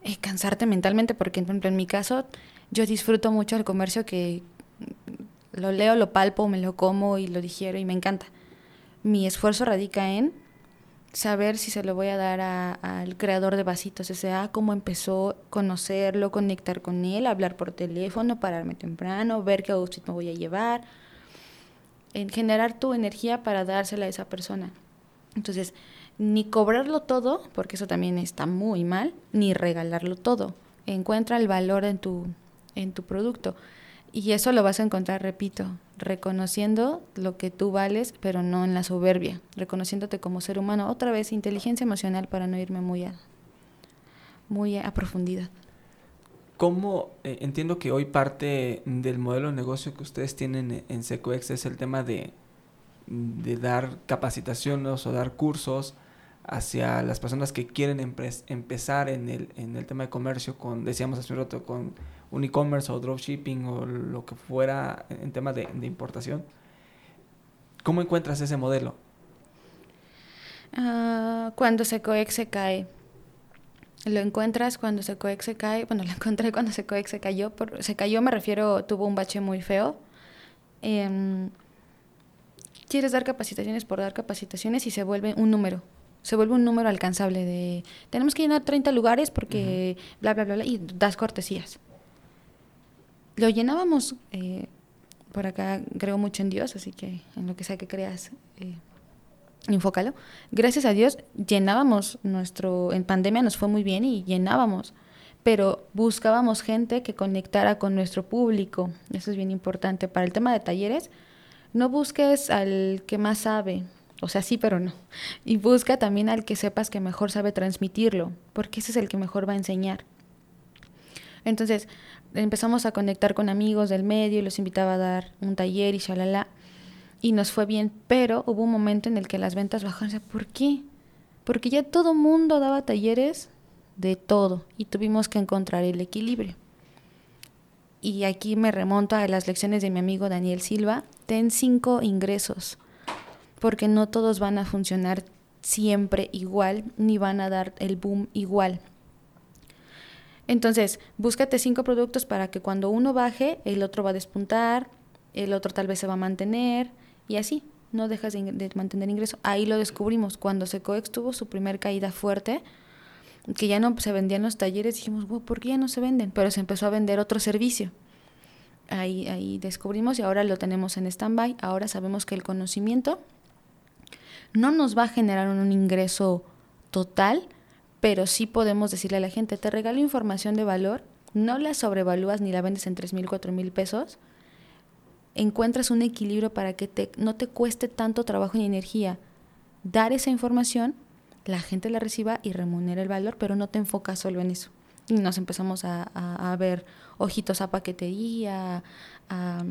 eh, cansarte mentalmente, porque por ejemplo en mi caso yo disfruto mucho el comercio que lo leo, lo palpo, me lo como y lo digiero y me encanta. Mi esfuerzo radica en saber si se lo voy a dar al creador de vasitos, o sea, cómo empezó, conocerlo, conectar con él, hablar por teléfono, pararme temprano, ver qué outfit me voy a llevar, en generar tu energía para dársela a esa persona. Entonces, ni cobrarlo todo, porque eso también está muy mal, ni regalarlo todo. Encuentra el valor en tu, en tu producto. Y eso lo vas a encontrar, repito, reconociendo lo que tú vales, pero no en la soberbia, reconociéndote como ser humano. Otra vez, inteligencia emocional para no irme muy a, muy a profundidad. ¿Cómo eh, entiendo que hoy parte del modelo de negocio que ustedes tienen en SecoEx es el tema de, de dar capacitaciones o dar cursos hacia las personas que quieren empezar en el, en el tema de comercio con, decíamos hace un rato, con un e-commerce o dropshipping o lo que fuera en tema de, importación. ¿Cómo encuentras ese modelo? Uh, cuando Secoex se cae. Lo encuentras cuando Secoex se cae. Bueno, <laughs> lo encontré cuando Secoex se cayó. Por, se cayó, me refiero, tuvo un bache muy feo. Em, quieres dar capacitaciones por dar capacitaciones y se vuelve un número se vuelve un número alcanzable de tenemos que llenar 30 lugares porque bla, bla, bla, bla, y das cortesías. Lo llenábamos, eh, por acá creo mucho en Dios, así que en lo que sea que creas, eh, enfócalo. Gracias a Dios llenábamos nuestro, en pandemia nos fue muy bien y llenábamos, pero buscábamos gente que conectara con nuestro público, eso es bien importante. Para el tema de talleres, no busques al que más sabe, o sea, sí, pero no. Y busca también al que sepas que mejor sabe transmitirlo, porque ese es el que mejor va a enseñar. Entonces, empezamos a conectar con amigos del medio y los invitaba a dar un taller y shalala. Y nos fue bien, pero hubo un momento en el que las ventas bajaron. ¿Por qué? Porque ya todo mundo daba talleres de todo y tuvimos que encontrar el equilibrio. Y aquí me remonto a las lecciones de mi amigo Daniel Silva. Ten cinco ingresos porque no todos van a funcionar siempre igual ni van a dar el boom igual. Entonces, búscate cinco productos para que cuando uno baje, el otro va a despuntar, el otro tal vez se va a mantener y así, no dejas de, mantener ingreso. Ahí lo descubrimos. Cuando Secoex tuvo su primer caída fuerte, que ya no se vendían los talleres, dijimos, ¿por qué ya no se venden? Pero se empezó a vender otro servicio. Ahí, ahí descubrimos y ahora lo tenemos en stand-by. Ahora sabemos que el conocimiento no nos va a generar un ingreso total, pero sí podemos decirle a la gente, te regalo información de valor, no la sobrevalúas ni la vendes en tres mil, cuatro mil pesos, encuentras un equilibrio para que te, no te cueste tanto trabajo ni energía dar esa información, la gente la reciba y remunera el valor, pero no te enfocas solo en eso. Y nos empezamos a, ver ojitos a paquetería, a,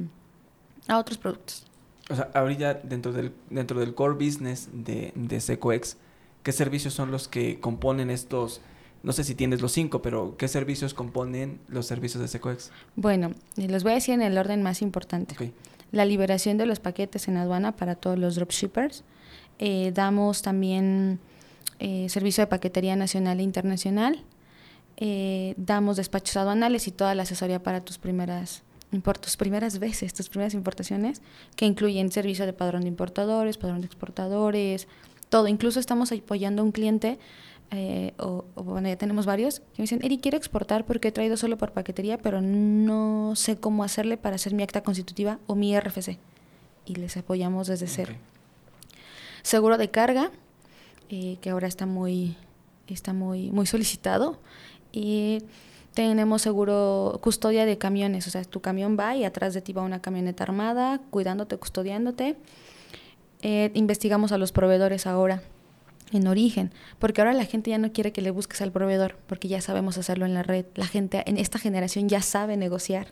a otros productos o sea, ahorita dentro del, dentro del core business de, de SecoEx, ¿qué servicios son los que componen estos? No sé si tienes los cinco, pero ¿qué servicios componen los servicios de SecoEx? Bueno, los voy a decir en el orden más importante. La liberación de los paquetes en aduana para todos los dropshippers. Eh, damos también eh, servicio de paquetería nacional e internacional. Eh, damos despachos aduanales y toda la asesoría para tus primeras por tus primeras veces, tus primeras importaciones, que incluyen servicio de padrón de importadores, padrón de exportadores, todo. Incluso estamos apoyando a un cliente, eh, o, bueno, ya tenemos varios, que me dicen, Eri, quiero exportar porque he traído solo por paquetería, pero no sé cómo hacerle para hacer mi acta constitutiva o mi RFC. Y les apoyamos desde cero. Seguro de carga, eh, que ahora está muy está muy, muy solicitado. Y tenemos seguro custodia de camiones, o sea, tu camión va y atrás de ti va una camioneta armada, cuidándote, custodiándote. Eh, investigamos a los proveedores ahora en origen, porque ahora la gente ya no quiere que le busques al proveedor, porque ya sabemos hacerlo en la red. La gente en esta generación ya sabe negociar.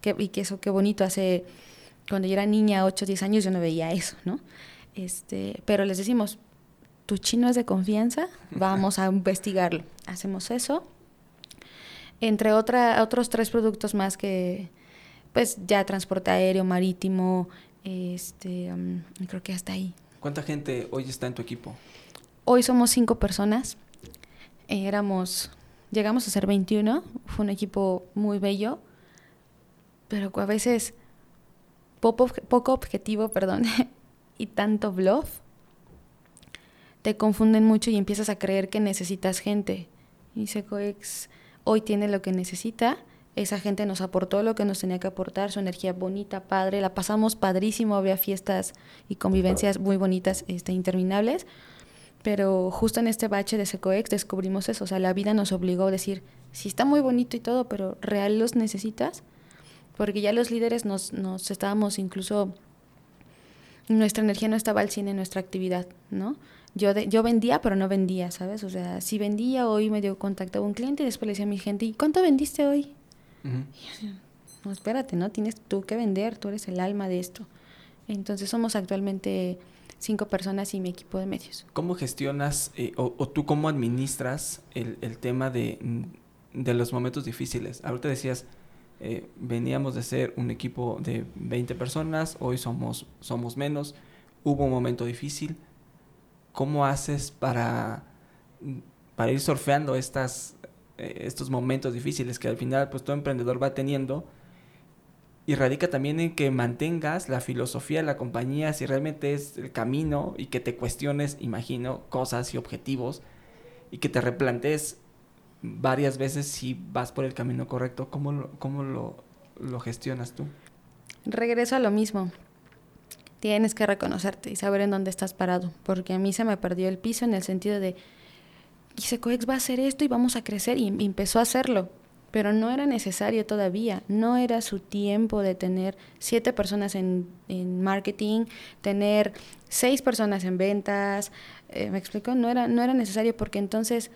Que, y que eso, qué bonito, hace, cuando yo era niña, 8 o 10 años, yo no veía eso, ¿no? Este, pero les decimos, tu chino es de confianza, vamos a investigarlo. Hacemos eso. Entre otra, otros tres productos más que, pues ya transporte aéreo, marítimo, este, um, creo que hasta ahí. ¿Cuánta gente hoy está en tu equipo? Hoy somos cinco personas. Eh, éramos, llegamos a ser 21. Fue un equipo muy bello, pero a veces poco, poco objetivo, perdón, <laughs> y tanto bluff. Te confunden mucho y empiezas a creer que necesitas gente. Y Secoex hoy tiene lo que necesita. Esa gente nos aportó lo que nos tenía que aportar, su energía bonita, padre. La pasamos padrísimo, había fiestas y convivencias muy bonitas, este, interminables pero justo en este bache de Secoex descubrimos eso, o sea, la vida nos obligó a decir, sí está muy bonito y todo, pero ¿real los necesitas? Porque ya los líderes nos, nos estábamos incluso, nuestra energía no estaba al cine en nuestra actividad, ¿no? Yo, yo vendía, pero no vendía, ¿sabes? O sea, si vendía, hoy me dio contacto a un cliente y después le decía a mi gente, ¿y cuánto vendiste hoy? No, espérate, ¿no? Tienes tú que vender, tú eres el alma de esto. Entonces somos actualmente cinco personas y mi equipo de medios. ¿Cómo gestionas eh, o, tú cómo administras el, el tema de, de, los momentos difíciles? Ahorita decías, eh, veníamos de ser un equipo de 20 personas, hoy somos, somos menos, hubo un momento difícil. ¿Cómo haces para, para ir surfeando estas, eh, estos momentos difíciles que al final pues todo emprendedor va teniendo? y radica también en que mantengas la filosofía de la compañía, si realmente es el camino y que te cuestiones, imagino, cosas y objetivos y que te replantes varias veces si vas por el camino correcto. ¿Cómo cómo lo, lo gestionas tú? Regreso a lo mismo. Tienes que reconocerte y saber en dónde estás parado, porque a mí se me perdió el piso en el sentido de, y Secoex va a hacer esto y vamos a crecer, y empezó a hacerlo. Pero no era necesario todavía, no era su tiempo de tener siete personas en, marketing, tener seis personas en ventas, eh, me explico, no era, no era necesario porque entonces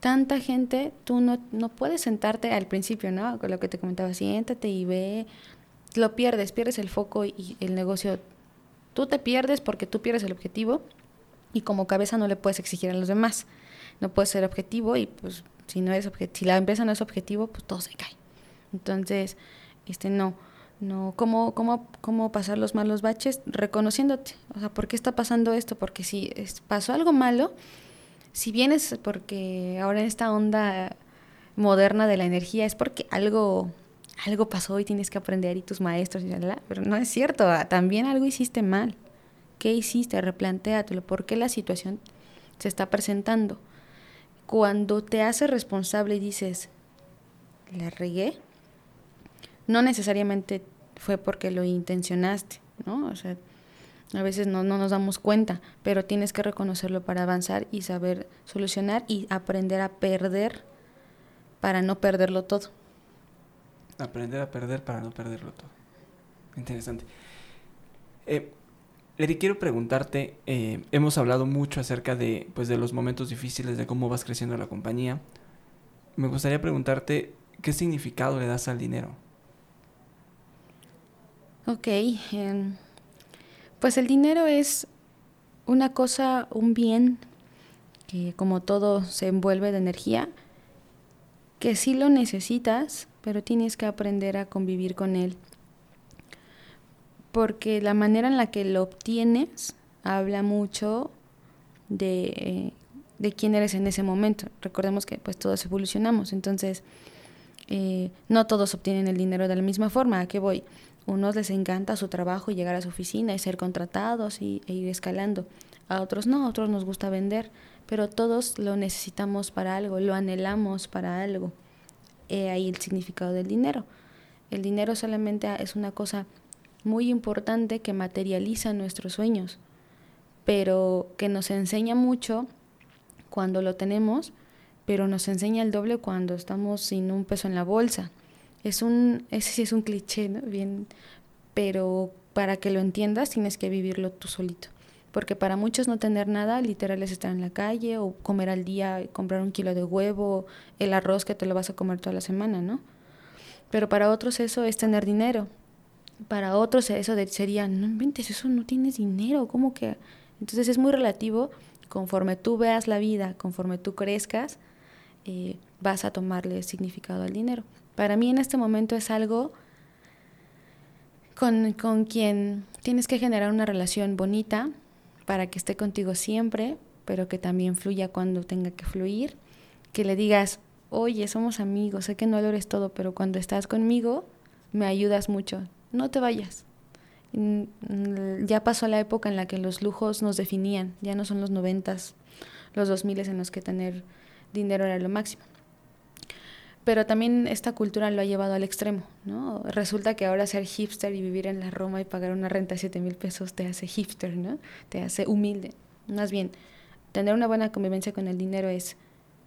tanta gente, tú no, no puedes sentarte al principio, ¿no? Con lo que te comentaba, siéntate y ve, lo pierdes, pierdes el foco y el negocio, tú te pierdes porque tú pierdes el objetivo y como cabeza no le puedes exigir a los demás, no puedes ser objetivo y pues si no es si la empresa no es objetivo, pues todo se cae. Entonces, este no, no, ¿cómo, cómo, cómo pasar los malos baches? Reconociéndote. O sea, ¿por qué está pasando esto? Porque si pasó algo malo, si bien es porque ahora en esta onda moderna de la energía es porque algo algo pasó y tienes que aprender y tus maestros y pero no es cierto, también algo hiciste mal. ¿Qué hiciste? Replantéatelo, ¿por qué la situación se está presentando? Cuando te haces responsable y dices, la regué, no necesariamente fue porque lo intencionaste, ¿no? O sea, a veces no, no, nos damos cuenta, pero tienes que reconocerlo para avanzar y saber solucionar y aprender a perder para no perderlo todo. Aprender a perder para no perderlo todo. Interesante. Eh, Eri, quiero preguntarte, eh, hemos hablado mucho acerca de, pues, de los momentos difíciles, de cómo vas creciendo la compañía. Me gustaría preguntarte, ¿qué significado le das al dinero? Ok, em, pues el dinero es una cosa, un bien, que como todo se envuelve de energía, que sí lo necesitas, pero tienes que aprender a convivir con él porque la manera en la que lo obtienes habla mucho de, quién eres en ese momento. Recordemos que pues todos evolucionamos, entonces eh, no todos obtienen el dinero de la misma forma. ¿A qué voy? Unos les encanta su trabajo y llegar a su oficina y ser contratados y, e ir escalando. A otros no, a otros nos gusta vender, pero todos lo necesitamos para algo, lo anhelamos para algo. He ahí el significado del dinero. El dinero solamente es una cosa muy importante que materializa nuestros sueños, pero que nos enseña mucho cuando lo tenemos, pero nos enseña el doble cuando estamos sin un peso en la bolsa. Es un, ese sí es un cliché, ¿no? Bien, pero para que lo entiendas tienes que vivirlo tú solito. Porque para muchos no tener nada, literal es estar en la calle o comer al día, comprar un kilo de huevo, el arroz que te lo vas a comer toda la semana, ¿no? Pero para otros eso es tener dinero. Para otros eso sería, no inventes, eso no tienes dinero, ¿cómo que? Entonces es muy relativo, conforme tú veas la vida, conforme tú crezcas, eh, vas a tomarle significado al dinero. Para mí en este momento es algo con, con quien tienes que generar una relación bonita para que esté contigo siempre, pero que también fluya cuando tenga que fluir, que le digas, oye, somos amigos, sé que no lo eres todo, pero cuando estás conmigo me ayudas mucho, no te vayas. Ya pasó la época en la que los lujos nos definían, ya no son los noventas, los dos miles en los que tener dinero era lo máximo. Pero también esta cultura lo ha llevado al extremo, ¿no? Resulta que ahora ser hipster y vivir en la Roma y pagar una renta de 7 mil pesos te hace hipster, ¿no? Te hace humilde. Más bien, tener una buena convivencia con el dinero es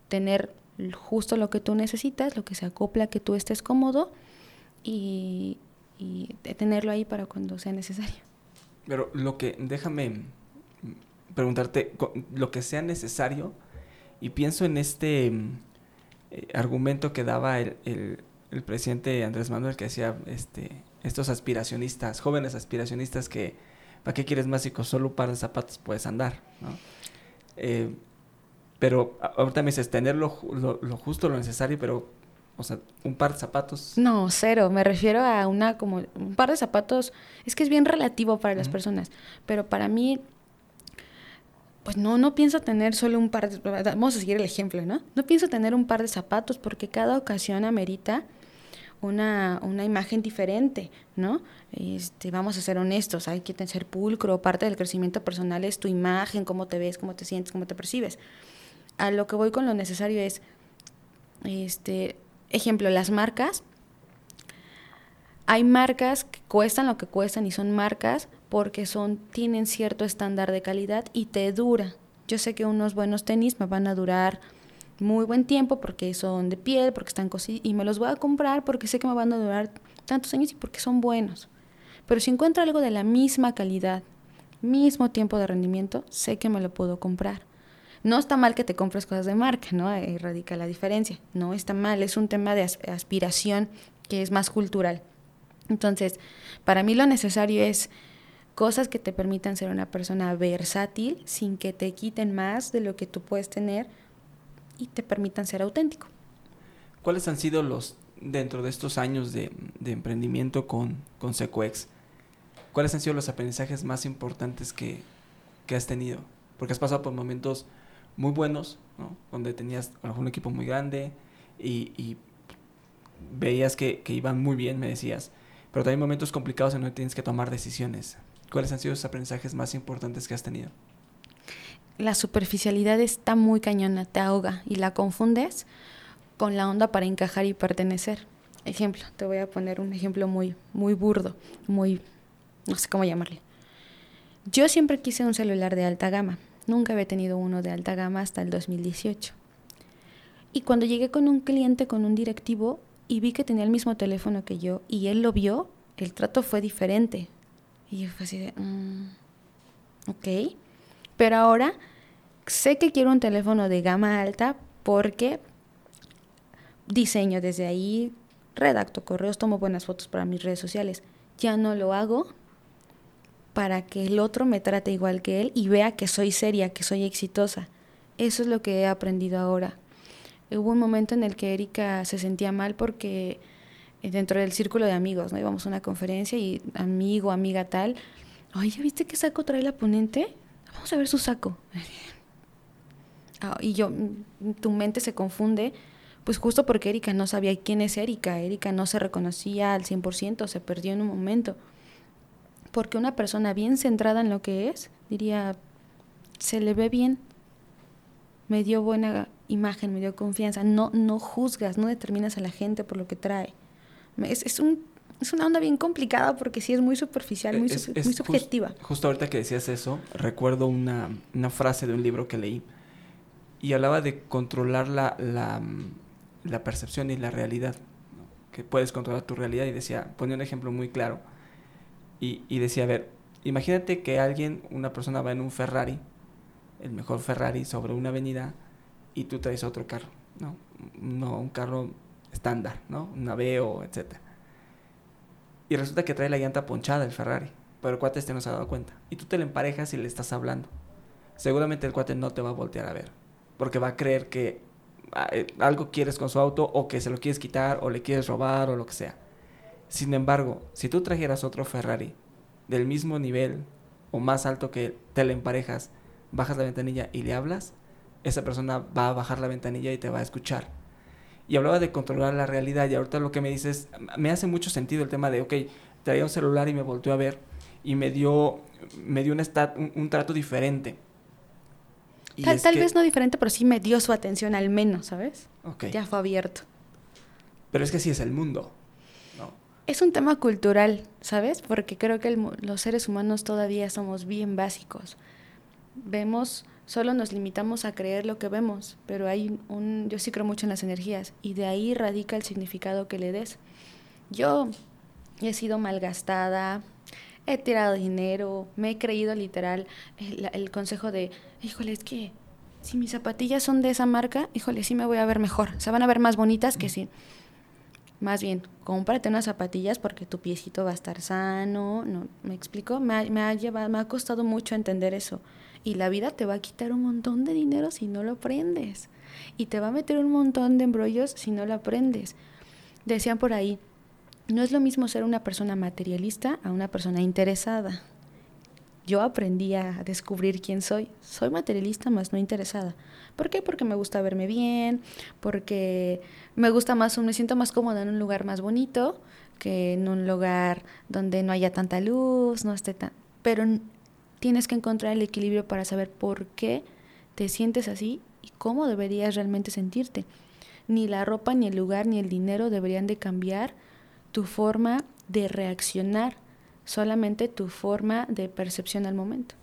tener justo lo que tú necesitas, lo que se acopla, que tú estés cómodo y, y tenerlo ahí para cuando sea necesario. Pero lo que, déjame preguntarte, lo que sea necesario, y pienso en este eh, argumento que daba el, el, presidente Andrés Manuel, que decía, este, estos aspiracionistas, jóvenes aspiracionistas que, ¿para qué quieres más con solo un par de zapatos puedes andar? ¿no? Eh, pero ahorita me dices, tener lo, justo, lo necesario, pero, o sea, un par de zapatos. No, cero. Me refiero a una como, un par de zapatos, es que es bien relativo para las personas, pero para mí, pues no, no pienso tener solo un par de, vamos a seguir el ejemplo, ¿no? No pienso tener un par de zapatos porque cada ocasión amerita una, una imagen diferente, ¿no? Este, vamos a ser honestos, hay que ser pulcro, parte del crecimiento personal es tu imagen, cómo te ves, cómo te sientes, cómo te percibes a lo que voy con lo necesario es, este, ejemplo, las marcas. Hay marcas que cuestan lo que cuestan y son marcas porque son, tienen cierto estándar de calidad y te dura. Yo sé que unos buenos tenis me van a durar muy buen tiempo porque son de piel, porque están cosidos y me los voy a comprar porque sé que me van a durar tantos años y porque son buenos. Pero si encuentro algo de la misma calidad, mismo tiempo de rendimiento, sé que me lo puedo comprar. No está mal que te compres cosas de marca, ¿no? Ahí radica la diferencia. No está mal, es un tema de aspiración que es más cultural. Entonces, para mí lo necesario es cosas que te permitan ser una persona versátil sin que te quiten más de lo que tú puedes tener y te permitan ser auténtico. ¿Cuáles han sido los, dentro de estos años de, emprendimiento con, con Secuex, cuáles han sido los aprendizajes más importantes que, que has tenido? Porque has pasado por momentos muy buenos, ¿no? Donde tenías un equipo muy grande y, veías que, iban muy bien, me decías. Pero también momentos complicados en donde tienes que tomar decisiones. ¿Cuáles han sido los aprendizajes más importantes que has tenido? La superficialidad está muy cañona, te ahoga y la confundes con la onda para encajar y pertenecer. Ejemplo, te voy a poner un ejemplo muy, muy burdo, muy, no sé cómo llamarle. Yo siempre quise un celular de alta gama Nunca había tenido uno de alta gama hasta el 2018. Y cuando llegué con un cliente, con un directivo, y vi que tenía el mismo teléfono que yo, y él lo vio, el trato fue diferente. Y yo fue así de, mm, ok. Pero ahora sé que quiero un teléfono de gama alta porque diseño desde ahí, redacto correos, tomo buenas fotos para mis redes sociales. Ya no lo hago para que el otro me trate igual que él y vea que soy seria, que soy exitosa. Eso es lo que he aprendido ahora. Hubo un momento en el que Erika se sentía mal porque eh, dentro del círculo de amigos, ¿no? Íbamos a una conferencia y amigo, amiga tal, oye, ¿ya viste qué saco trae la ponente? Vamos a ver su saco. <laughs> Ah, y yo, mm, tu mente se confunde, pues justo porque Erika no sabía quién es Erika. Erika no se reconocía al 100%, se perdió en un momento. Porque una persona bien centrada en lo que es, diría, se le ve bien, me dio buena imagen, me dio confianza. No, no juzgas, no determinas a la gente por lo que trae. Es, es, un, es una onda bien complicada porque sí es muy superficial, muy, muy subjetiva. justo ahorita que decías eso, recuerdo una, una frase de un libro que leí y hablaba de controlar la, la, la percepción y la realidad, que puedes controlar tu realidad y decía, ponía un ejemplo muy claro y, y decía, a ver, imagínate que alguien, una persona va en un Ferrari, el mejor Ferrari sobre una avenida y tú traes otro carro, ¿no? No, un carro estándar, ¿no? Un Aveo, etc. Y resulta que trae la llanta ponchada el Ferrari, pero el cuate este no se ha dado cuenta. Y tú te le emparejas y le estás hablando. Seguramente el cuate no te va a voltear a ver, porque va a creer que ah, eh, algo quieres con su auto o que se lo quieres quitar o le quieres robar o lo que sea. Sin embargo, si tú trajeras otro Ferrari del mismo nivel o más alto que te le emparejas, bajas la ventanilla y le hablas, esa persona va a bajar la ventanilla y te va a escuchar. Y hablaba de controlar la realidad y ahorita lo que me dices, me hace mucho sentido el tema de, ok, traía un celular y me volteó a ver y me dio, me dio un, un, trato diferente. tal, tal vez no diferente, pero sí me dio su atención al menos, ¿sabes? Okay. Ya fue abierto. Pero es que así es el mundo. Es un tema cultural, ¿sabes? Porque creo que los seres humanos todavía somos bien básicos. Vemos Solo nos limitamos a creer lo que vemos, pero hay un, yo sí creo mucho en las energías y de ahí radica el significado que le des. Yo he sido malgastada, he tirado dinero, me he creído literal el, consejo de, híjole, es que si mis zapatillas son de esa marca, híjole, sí me voy a ver mejor, se van a ver más bonitas que si... Más bien, cómprate unas zapatillas porque tu piecito va a estar sano, ¿no? ¿Me explico? Me me ha, llevado, me ha costado mucho entender eso. Y la vida te va a quitar un montón de dinero si no lo aprendes. Y te va a meter un montón de embrollos si no lo aprendes. Decían por ahí, no es lo mismo ser una persona materialista a una persona interesada. Yo aprendí a descubrir quién soy. Soy materialista, más no interesada. ¿Por qué? Porque me gusta verme bien, porque me gusta más, me siento más cómoda en un lugar más bonito que en un lugar donde no haya tanta luz, no esté tan... Pero tienes que encontrar el equilibrio para saber por qué te sientes así y cómo deberías realmente sentirte. Ni la ropa, ni el lugar, ni el dinero deberían de cambiar tu forma de reaccionar, solamente tu forma de percepción al momento.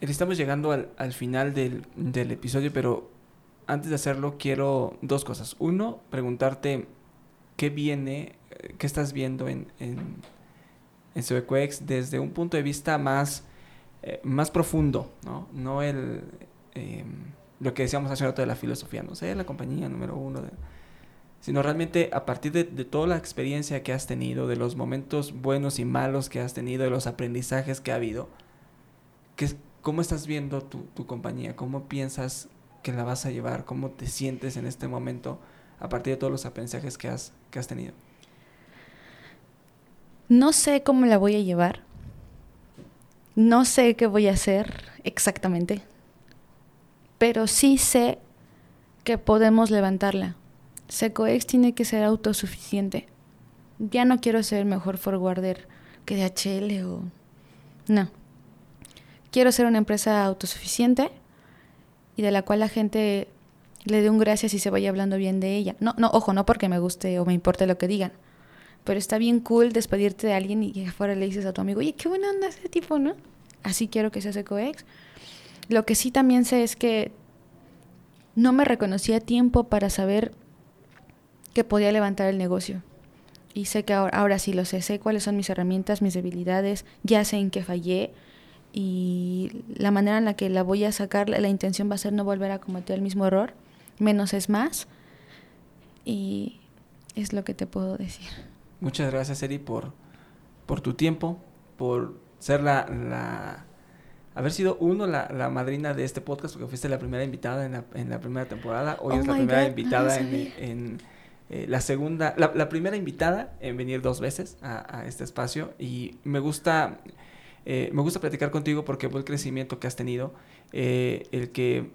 Estamos llegando al, final del, episodio, pero antes de hacerlo quiero dos cosas. Uno, preguntarte qué viene, eh, qué estás viendo en en Suecoex desde un punto de vista más, eh, más profundo, ¿no? No el, eh, lo que decíamos hace rato de la filosofía, no sé, la compañía número uno, sino realmente a partir de, toda la experiencia que has tenido, de los momentos buenos y malos que has tenido, de los aprendizajes que ha habido, ¿qué, ¿cómo estás viendo tu, tu compañía? ¿Cómo piensas que la vas a llevar? ¿Cómo te sientes en este momento a partir de todos los aprendizajes que has, que has tenido? No sé cómo la voy a llevar. No sé qué voy a hacer exactamente. Pero sí sé que podemos levantarla. Secoex tiene que ser autosuficiente. Ya no quiero ser mejor forwarder que DHL o... No. Quiero ser una empresa autosuficiente y de la cual la gente le dé un gracias y se vaya hablando bien de ella. No, no, ojo, no porque me guste o me importe lo que digan pero está bien cool despedirte de alguien y que afuera le dices a tu amigo, oye, qué buena onda ese tipo, ¿no? Así quiero que seas ecoex. Lo que sí también sé es que no me reconocía a tiempo para saber que podía levantar el negocio. Y sé que ahora, ahora sí lo sé, sé cuáles son mis herramientas, mis debilidades, ya sé en qué fallé y la manera en la que la voy a sacar, la intención va a ser no volver a cometer el mismo error, menos es más y es lo que te puedo decir. Muchas gracias, Eri, por, por tu tiempo, por ser la, la haber sido uno la, la, madrina de este podcast, porque fuiste la primera invitada en la, en la primera temporada. Hoy oh es la primera invitada en, en eh, la segunda, la, la, primera invitada en venir dos veces a, este espacio. Y me gusta, eh, me gusta platicar contigo porque el crecimiento que has tenido, eh, el que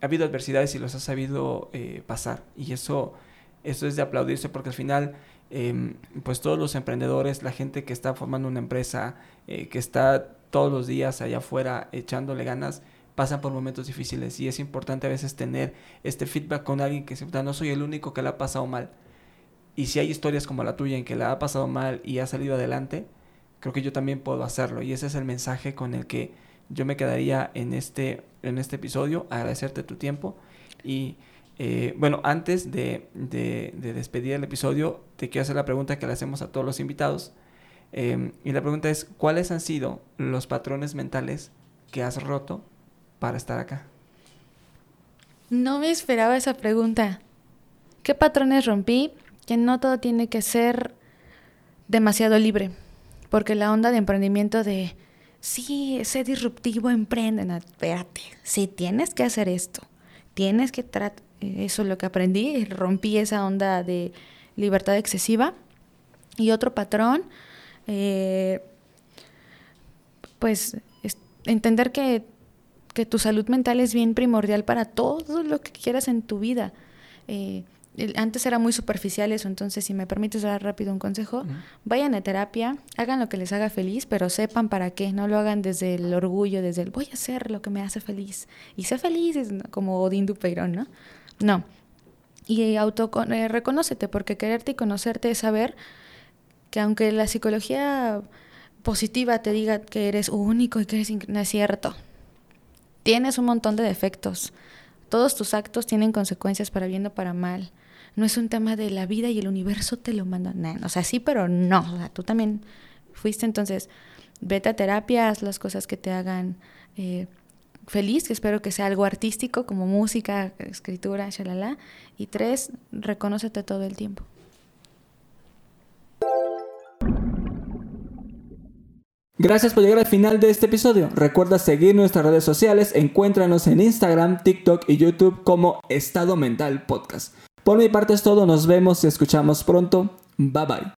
ha habido adversidades y los has sabido pasar. Y eso, eso es de aplaudirse porque al final Em, pues todos los emprendedores, la gente que está formando una empresa, que está todos los días allá afuera echándole ganas, pasan por momentos difíciles y es importante a veces tener este feedback con alguien que siempre no soy el único que la ha pasado mal. Y si hay historias como la tuya en que la ha pasado mal y ha salido adelante, creo que yo también puedo hacerlo. Y ese es el mensaje con el que, yo me quedaría en este, en este episodio, agradecerte tu tiempo y eh, bueno, antes de, de, despedir el episodio, te quiero hacer la pregunta que le hacemos a todos los invitados. Em, y la pregunta es, ¿cuáles han sido los patrones mentales que has roto para estar acá? No me esperaba esa pregunta. ¿Qué patrones rompí? Que no todo tiene que ser demasiado libre, porque la onda de emprendimiento de, sí, sé disruptivo, emprenden, espérate, sí, tienes que hacer esto, tienes que tratar, eso es lo que aprendí, rompí esa onda de libertad excesiva. Y otro patrón, eh, pues entender que, que, tu salud mental es bien primordial para todo lo que quieras en tu vida. Eh, antes era muy superficial eso, entonces si me permites dar rápido un consejo, vayan a terapia, hagan lo que les haga feliz, pero sepan para qué, no lo hagan desde el orgullo, desde el voy a hacer lo que me hace feliz. Y sé feliz, es como Odín Dupeirón, ¿no? No. Y auto eh, reconócete, porque quererte y conocerte es saber que aunque la psicología positiva te diga que eres único y que eres no es cierto. Tienes un montón de defectos. Todos tus actos tienen consecuencias para bien o para mal. No es un tema de la vida y el universo te lo mandan. o sea, sí, pero no. O sea, tú también fuiste entonces, vete a terapia, haz las cosas que te hagan eh, feliz, que espero que sea algo artístico como música, escritura, shalala. Y tres, reconócete todo el tiempo. Gracias por llegar al final de este episodio. Recuerda seguir nuestras redes sociales, encuéntranos en Instagram, TikTok y YouTube como Estado Mental Podcast. Por mi parte es todo, nos vemos y escuchamos pronto. Bye bye.